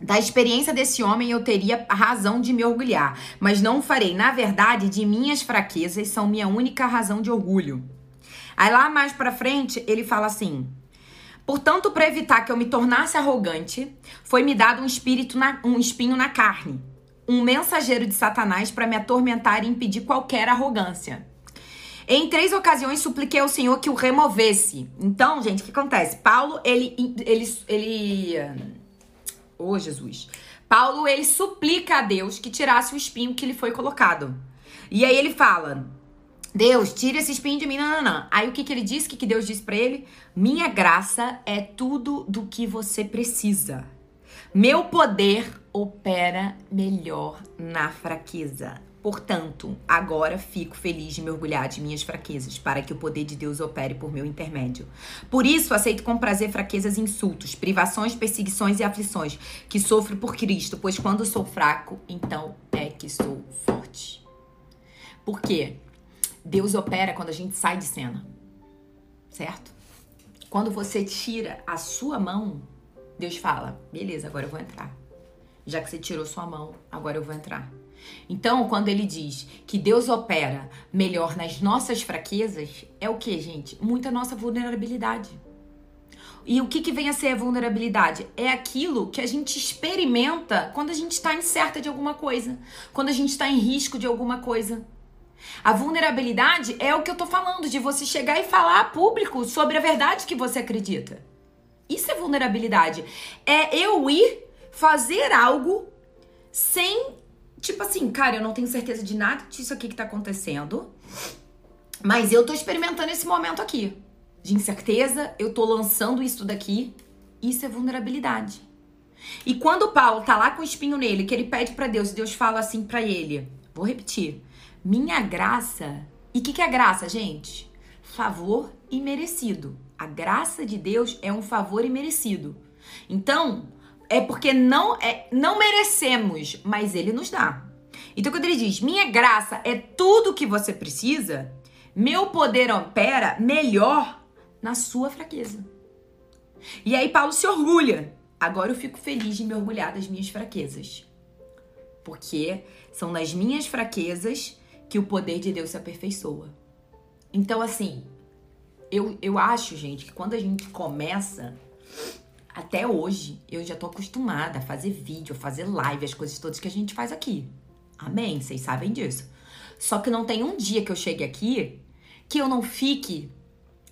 Da experiência desse homem eu teria razão de me orgulhar, mas não o farei. Na verdade, de minhas fraquezas são minha única razão de orgulho. Aí lá mais pra frente, ele fala assim: Portanto, para evitar que eu me tornasse arrogante, foi me dado um espírito na, um espinho na carne, um mensageiro de Satanás para me atormentar e impedir qualquer arrogância. Em três ocasiões supliquei ao Senhor que o removesse. Então, gente, o que acontece? Paulo, ele ele ele Oh, Jesus. Paulo, ele suplica a Deus que tirasse o espinho que lhe foi colocado. E aí ele fala: Deus, tira esse espinho de mim, não, não, não. Aí o que, que ele disse? O que, que Deus disse para ele? Minha graça é tudo do que você precisa. Meu poder opera melhor na fraqueza. Portanto, agora fico feliz de me orgulhar de minhas fraquezas, para que o poder de Deus opere por meu intermédio. Por isso, aceito com prazer fraquezas insultos, privações, perseguições e aflições, que sofro por Cristo, pois quando sou fraco, então é que sou forte. Por quê? Deus opera quando a gente sai de cena, certo? Quando você tira a sua mão, Deus fala: beleza, agora eu vou entrar. Já que você tirou sua mão, agora eu vou entrar. Então, quando ele diz que Deus opera melhor nas nossas fraquezas, é o que, gente? Muita nossa vulnerabilidade. E o que, que vem a ser a vulnerabilidade? É aquilo que a gente experimenta quando a gente está incerta de alguma coisa, quando a gente está em risco de alguma coisa. A vulnerabilidade é o que eu tô falando, de você chegar e falar a público sobre a verdade que você acredita. Isso é vulnerabilidade. É eu ir fazer algo sem, tipo assim, cara, eu não tenho certeza de nada disso aqui que tá acontecendo, mas eu tô experimentando esse momento aqui de incerteza, eu tô lançando isso daqui. Isso é vulnerabilidade. E quando o Paulo tá lá com o espinho nele, que ele pede para Deus, e Deus fala assim para ele, vou repetir: minha graça. E o que, que é graça, gente? Favor imerecido. A graça de Deus é um favor imerecido. Então, é porque não é não merecemos, mas ele nos dá. Então, quando ele diz: "Minha graça é tudo que você precisa", meu poder opera melhor na sua fraqueza. E aí Paulo se orgulha. Agora eu fico feliz de me orgulhar das minhas fraquezas. Porque são nas minhas fraquezas que o poder de Deus se aperfeiçoa. Então, assim, eu, eu acho, gente, que quando a gente começa, até hoje, eu já tô acostumada a fazer vídeo, a fazer live, as coisas todas que a gente faz aqui. Amém? Vocês sabem disso. Só que não tem um dia que eu chegue aqui que eu não fique.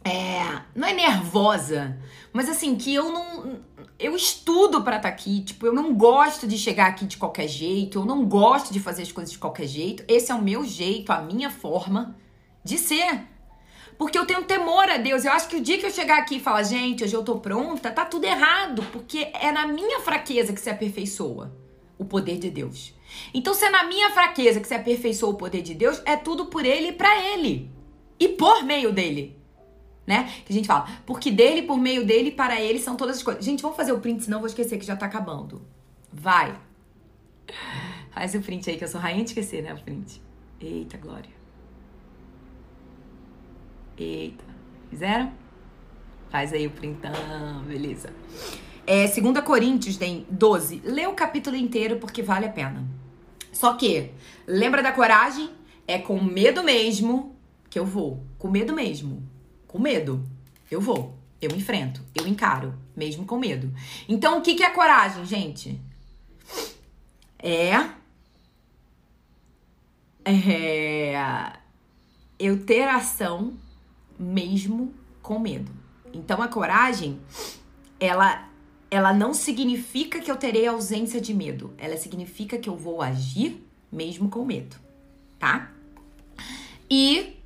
É, não é nervosa, mas assim, que eu não eu estudo para estar tá aqui, tipo, eu não gosto de chegar aqui de qualquer jeito, eu não gosto de fazer as coisas de qualquer jeito. Esse é o meu jeito, a minha forma de ser. Porque eu tenho temor a Deus. Eu acho que o dia que eu chegar aqui e falar, gente, hoje eu tô pronta, tá tudo errado, porque é na minha fraqueza que se aperfeiçoa o poder de Deus. Então, se é na minha fraqueza que se aperfeiçoa o poder de Deus, é tudo por ele e para ele. E por meio dele né? Que a gente fala, porque dele, por meio dele, para ele são todas as coisas. Gente, vamos fazer o print, senão eu vou esquecer que já tá acabando. Vai. Faz o print aí, que eu sou rainha de esquecer, né? O print. Eita, Glória. Eita. Fizeram? Faz aí o printão, beleza. É, 2 Coríntios 12. Lê o capítulo inteiro porque vale a pena. Só que, lembra da coragem? É com medo mesmo que eu vou. Com medo mesmo com medo. Eu vou, eu enfrento, eu encaro, mesmo com medo. Então, o que, que é coragem, gente? É. É. Eu ter ação mesmo com medo. Então, a coragem, ela ela não significa que eu terei ausência de medo. Ela significa que eu vou agir mesmo com medo, tá? E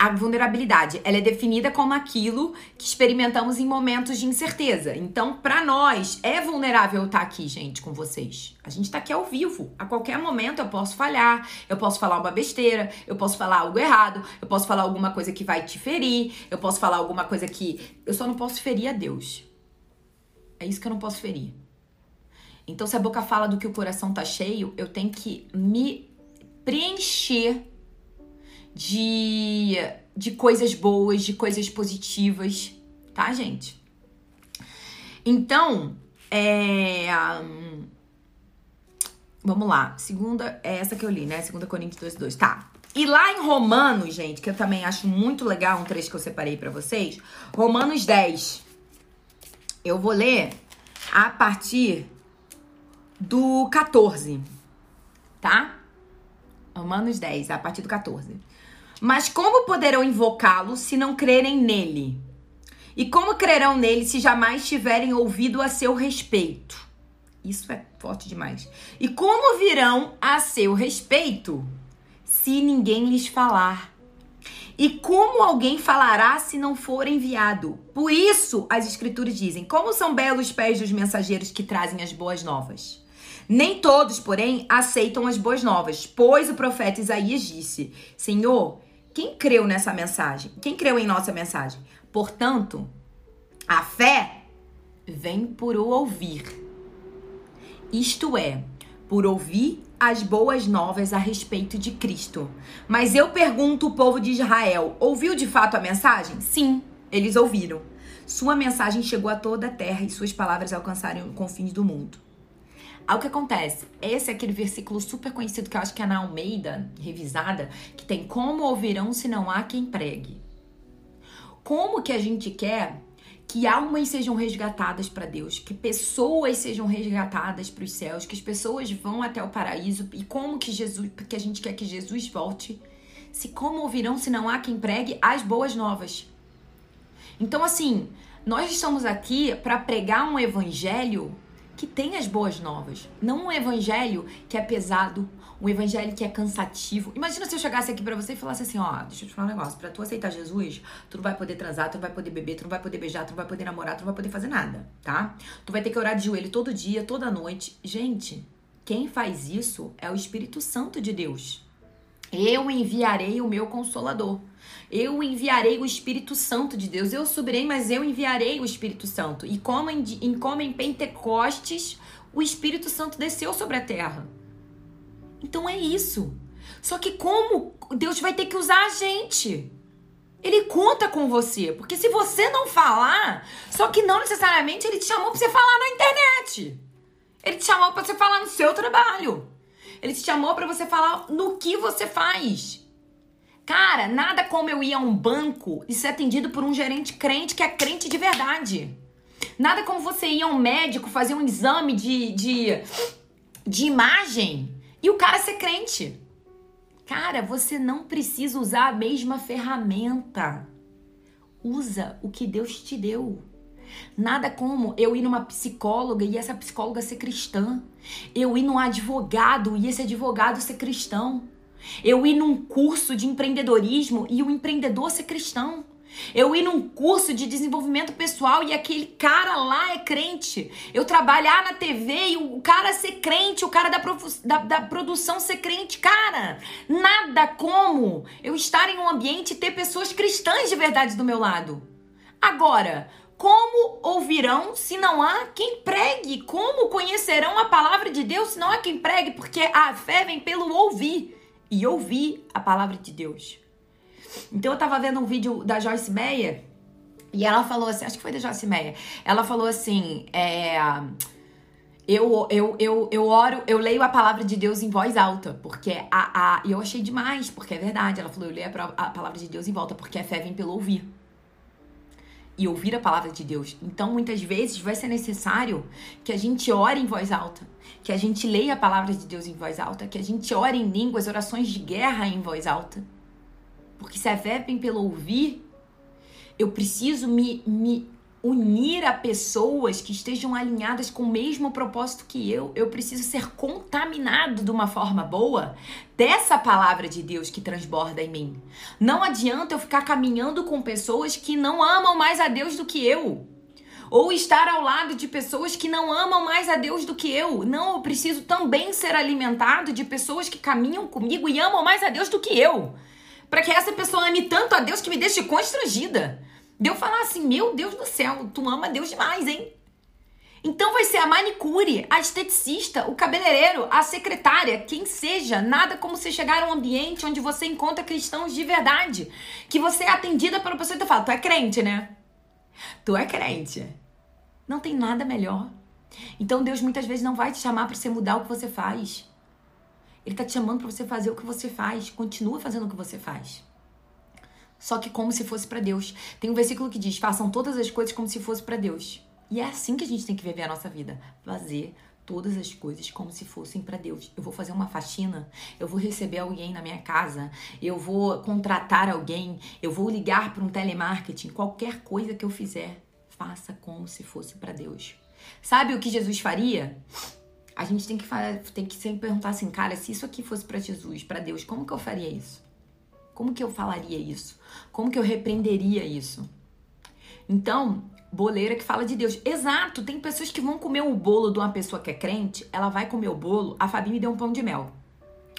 a vulnerabilidade, ela é definida como aquilo que experimentamos em momentos de incerteza. Então, para nós, é vulnerável estar aqui, gente, com vocês. A gente tá aqui ao vivo. A qualquer momento eu posso falhar, eu posso falar uma besteira, eu posso falar algo errado, eu posso falar alguma coisa que vai te ferir, eu posso falar alguma coisa que eu só não posso ferir a Deus. É isso que eu não posso ferir. Então, se a boca fala do que o coração tá cheio, eu tenho que me preencher de, de coisas boas, de coisas positivas, tá, gente? Então, é. Vamos lá. Segunda, é essa que eu li, né? Segunda Coríntios 2, 2. Tá. E lá em Romanos, gente, que eu também acho muito legal, um trecho que eu separei para vocês. Romanos 10. Eu vou ler a partir do 14, tá? Romanos 10, a partir do 14. Mas como poderão invocá-lo se não crerem nele? E como crerão nele se jamais tiverem ouvido a seu respeito? Isso é forte demais. E como virão a seu respeito se ninguém lhes falar? E como alguém falará se não for enviado? Por isso, as escrituras dizem: Como são belos os pés dos mensageiros que trazem as boas novas. Nem todos, porém, aceitam as boas novas, pois o profeta Isaías disse: Senhor, quem creu nessa mensagem? Quem creu em nossa mensagem? Portanto, a fé vem por o ouvir. Isto é, por ouvir as boas novas a respeito de Cristo. Mas eu pergunto o povo de Israel: ouviu de fato a mensagem? Sim, eles ouviram. Sua mensagem chegou a toda a terra e suas palavras alcançaram os confins do mundo. Aí o que acontece? Esse é aquele versículo super conhecido que eu acho que é na Almeida, revisada, que tem como ouvirão se não há quem pregue. Como que a gente quer que almas sejam resgatadas para Deus, que pessoas sejam resgatadas para os céus, que as pessoas vão até o paraíso e como que Jesus, porque a gente quer que Jesus volte, se como ouvirão se não há quem pregue as boas novas. Então assim, nós estamos aqui para pregar um evangelho que tem as boas novas. Não um evangelho que é pesado, um evangelho que é cansativo. Imagina se eu chegasse aqui para você e falasse assim, ó, deixa eu te falar um negócio, para tu aceitar Jesus, tu não vai poder transar, tu não vai poder beber, tu não vai poder beijar, tu não vai poder namorar, tu não vai poder fazer nada, tá? Tu vai ter que orar de joelho todo dia, toda noite. Gente, quem faz isso é o Espírito Santo de Deus. Eu enviarei o meu consolador. Eu enviarei o Espírito Santo de Deus. Eu subirei, mas eu enviarei o Espírito Santo. E como em, como em Pentecostes, o Espírito Santo desceu sobre a terra. Então é isso. Só que como Deus vai ter que usar a gente? Ele conta com você, porque se você não falar, só que não necessariamente ele te chamou para você falar na internet. Ele te chamou para você falar no seu trabalho. Ele te chamou para você falar no que você faz. Cara, nada como eu ir a um banco e ser atendido por um gerente crente que é crente de verdade. Nada como você ir a um médico fazer um exame de, de, de imagem e o cara ser crente. Cara, você não precisa usar a mesma ferramenta. Usa o que Deus te deu. Nada como eu ir numa psicóloga e essa psicóloga ser cristã. Eu ir num advogado e esse advogado ser cristão. Eu ir num curso de empreendedorismo e o empreendedor ser cristão. Eu ir num curso de desenvolvimento pessoal e aquele cara lá é crente. Eu trabalhar na TV e o cara ser crente, o cara da, da, da, produção ser crente. Cara, nada como eu estar em um ambiente e ter pessoas cristãs de verdade do meu lado. Agora, como ouvirão se não há quem pregue? Como conhecerão a palavra de Deus se não há quem pregue? Porque a fé vem pelo ouvir e ouvir a palavra de Deus. Então eu tava vendo um vídeo da Joyce Meyer e ela falou assim, acho que foi da Joyce Meyer. Ela falou assim, é, eu, eu, eu, eu oro, eu leio a palavra de Deus em voz alta, porque a, a eu achei demais, porque é verdade. Ela falou, eu leio a, a palavra de Deus em volta, porque a fé vem pelo ouvir e ouvir a palavra de Deus. Então, muitas vezes vai ser necessário que a gente ore em voz alta, que a gente leia a palavra de Deus em voz alta, que a gente ore em línguas, orações de guerra em voz alta. Porque se a fé pelo ouvir, eu preciso me, me unir a pessoas que estejam alinhadas com o mesmo propósito que eu. Eu preciso ser contaminado de uma forma boa dessa palavra de Deus que transborda em mim. Não adianta eu ficar caminhando com pessoas que não amam mais a Deus do que eu. Ou estar ao lado de pessoas que não amam mais a Deus do que eu. Não, eu preciso também ser alimentado de pessoas que caminham comigo e amam mais a Deus do que eu. Para que essa pessoa ame tanto a Deus que me deixe constrangida. De eu falar assim, meu Deus do céu, tu ama Deus demais, hein? Então vai ser a manicure, a esteticista, o cabeleireiro, a secretária, quem seja, nada como você chegar a um ambiente onde você encontra cristãos de verdade, que você é atendida pela pessoa e tu fala, tu é crente, né? Tu é crente. Não tem nada melhor. Então Deus muitas vezes não vai te chamar para você mudar o que você faz. Ele tá te chamando para você fazer o que você faz. Continua fazendo o que você faz só que como se fosse para Deus. Tem um versículo que diz: façam todas as coisas como se fosse para Deus. E é assim que a gente tem que viver a nossa vida. Fazer todas as coisas como se fossem para Deus. Eu vou fazer uma faxina, eu vou receber alguém na minha casa, eu vou contratar alguém, eu vou ligar para um telemarketing, qualquer coisa que eu fizer, faça como se fosse para Deus. Sabe o que Jesus faria? A gente tem que, tem que sempre perguntar assim, cara, se isso aqui fosse para Jesus, para Deus, como que eu faria isso? Como que eu falaria isso? Como que eu repreenderia isso? Então, boleira que fala de Deus. Exato, tem pessoas que vão comer o bolo de uma pessoa que é crente, ela vai comer o bolo, a Fabi me deu um pão de mel.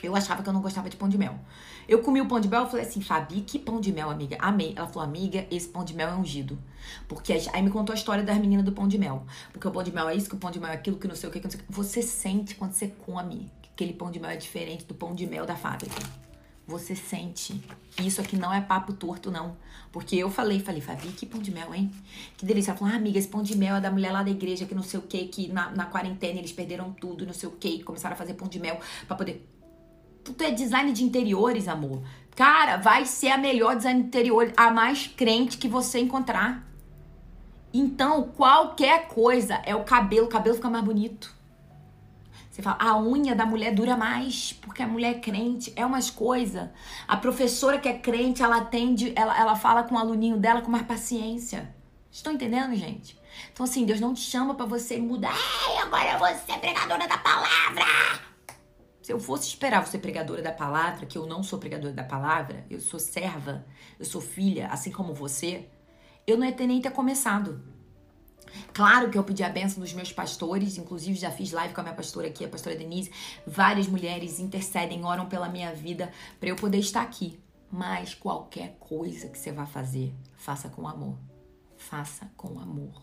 Eu achava que eu não gostava de pão de mel. Eu comi o pão de mel, eu falei assim, Fabi, que pão de mel, amiga? Amei. Ela falou, amiga, esse pão de mel é ungido. Porque aí me contou a história das meninas do pão de mel. Porque o pão de mel é isso, que o pão de mel é aquilo, que não sei o que, que não sei o que. Você sente quando você come que aquele pão de mel é diferente do pão de mel da fábrica você sente. Isso aqui não é papo torto, não. Porque eu falei, falei, Fabi, que pão de mel, hein? Que delícia. Ela falou, ah, amiga, esse pão de mel é da mulher lá da igreja, que não sei o que, que na, na quarentena eles perderam tudo, não sei o que, começaram a fazer pão de mel para poder. Tudo é design de interiores, amor. Cara, vai ser a melhor design de interior, a mais crente que você encontrar. Então, qualquer coisa é o cabelo, o cabelo fica mais bonito. Você fala, a unha da mulher dura mais, porque a mulher é crente, é umas coisas. A professora que é crente, ela atende, ela, ela fala com o aluninho dela com mais paciência. Estão entendendo, gente? Então, assim, Deus não te chama para você mudar. Ai, agora você é pregadora da palavra. Se eu fosse esperar você pregadora da palavra, que eu não sou pregadora da palavra, eu sou serva, eu sou filha, assim como você, eu não ia ter nem ter começado. Claro que eu pedi a benção dos meus pastores, inclusive já fiz live com a minha pastora aqui, a pastora Denise. Várias mulheres intercedem, oram pela minha vida para eu poder estar aqui. Mas qualquer coisa que você vá fazer, faça com amor. Faça com amor.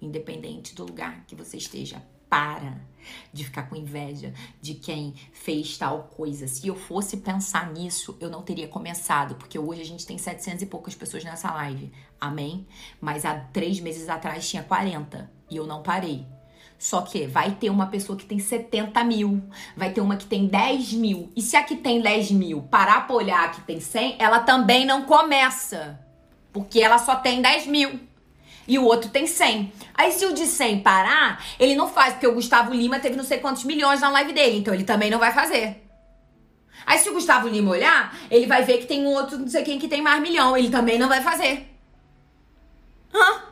Independente do lugar que você esteja para de ficar com inveja de quem fez tal coisa. Se eu fosse pensar nisso, eu não teria começado, porque hoje a gente tem 700 e poucas pessoas nessa live. Amém? Mas há três meses atrás tinha 40 e eu não parei. Só que vai ter uma pessoa que tem 70 mil, vai ter uma que tem 10 mil. E se a que tem 10 mil parar pra olhar a que tem 100, ela também não começa. Porque ela só tem 10 mil e o outro tem 100. Aí se o de 100 parar, ele não faz, porque o Gustavo Lima teve não sei quantos milhões na live dele, então ele também não vai fazer. Aí se o Gustavo Lima olhar, ele vai ver que tem um outro não sei quem que tem mais milhão, ele também não vai fazer. Hã?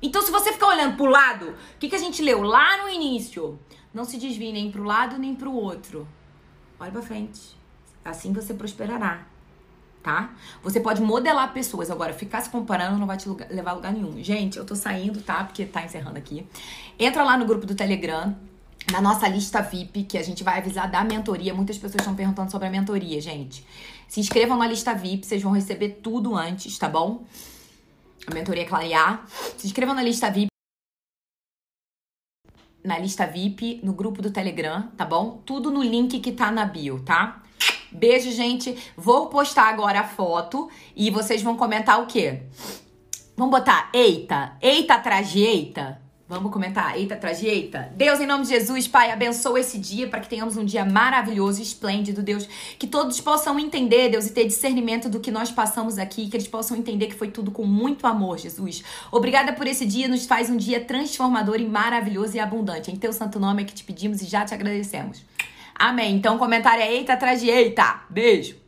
Então se você ficar olhando pro lado, o que, que a gente leu lá no início? Não se desvie nem pro lado nem pro outro. Olha pra frente. Assim você prosperará tá? Você pode modelar pessoas, agora ficar se comparando não vai te levar a lugar nenhum. Gente, eu tô saindo, tá? Porque tá encerrando aqui. Entra lá no grupo do Telegram, na nossa lista VIP, que a gente vai avisar da mentoria. Muitas pessoas estão perguntando sobre a mentoria, gente. Se inscrevam na lista VIP, vocês vão receber tudo antes, tá bom? A mentoria clarear. Se inscrevam na lista VIP na lista VIP, no grupo do Telegram, tá bom? Tudo no link que tá na bio, tá? Beijo, gente. Vou postar agora a foto e vocês vão comentar o quê? Vamos botar eita, eita atrás de eita. Vamos comentar, eita atrás de eita. Deus, em nome de Jesus, Pai, abençoa esse dia para que tenhamos um dia maravilhoso, esplêndido, Deus. Que todos possam entender, Deus, e ter discernimento do que nós passamos aqui, que eles possam entender que foi tudo com muito amor, Jesus. Obrigada por esse dia, nos faz um dia transformador e maravilhoso e abundante. Em teu santo nome é que te pedimos e já te agradecemos. Amém. Então, comentário é eita atrás de eita. Beijo.